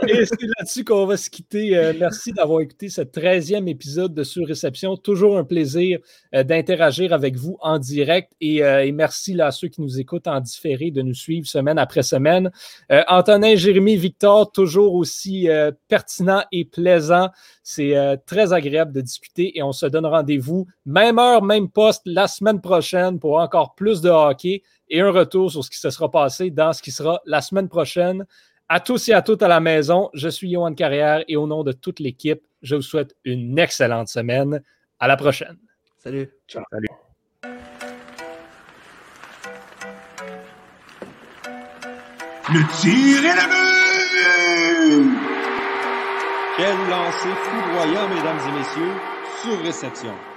Et c'est là-dessus qu'on va se quitter. Euh, merci d'avoir écouté ce 13e épisode de Surréception. Toujours un plaisir euh, d'interagir avec vous en direct. Et, euh, et merci là, à ceux qui nous écoutent en différé de nous suivre semaine après semaine. Antonin, Jérémy, Victor, toujours aussi pertinent et plaisant. C'est très agréable de discuter et on se donne rendez-vous, même heure, même poste, la semaine prochaine pour encore plus de hockey et un retour sur ce qui se sera passé dans ce qui sera la semaine prochaine. À tous et à toutes à la maison, je suis Johan Carrière et au nom de toute l'équipe, je vous souhaite une excellente semaine. À la prochaine. Salut. Le tir est le but! Quel lancer foudroyant, mesdames et messieurs, sur réception.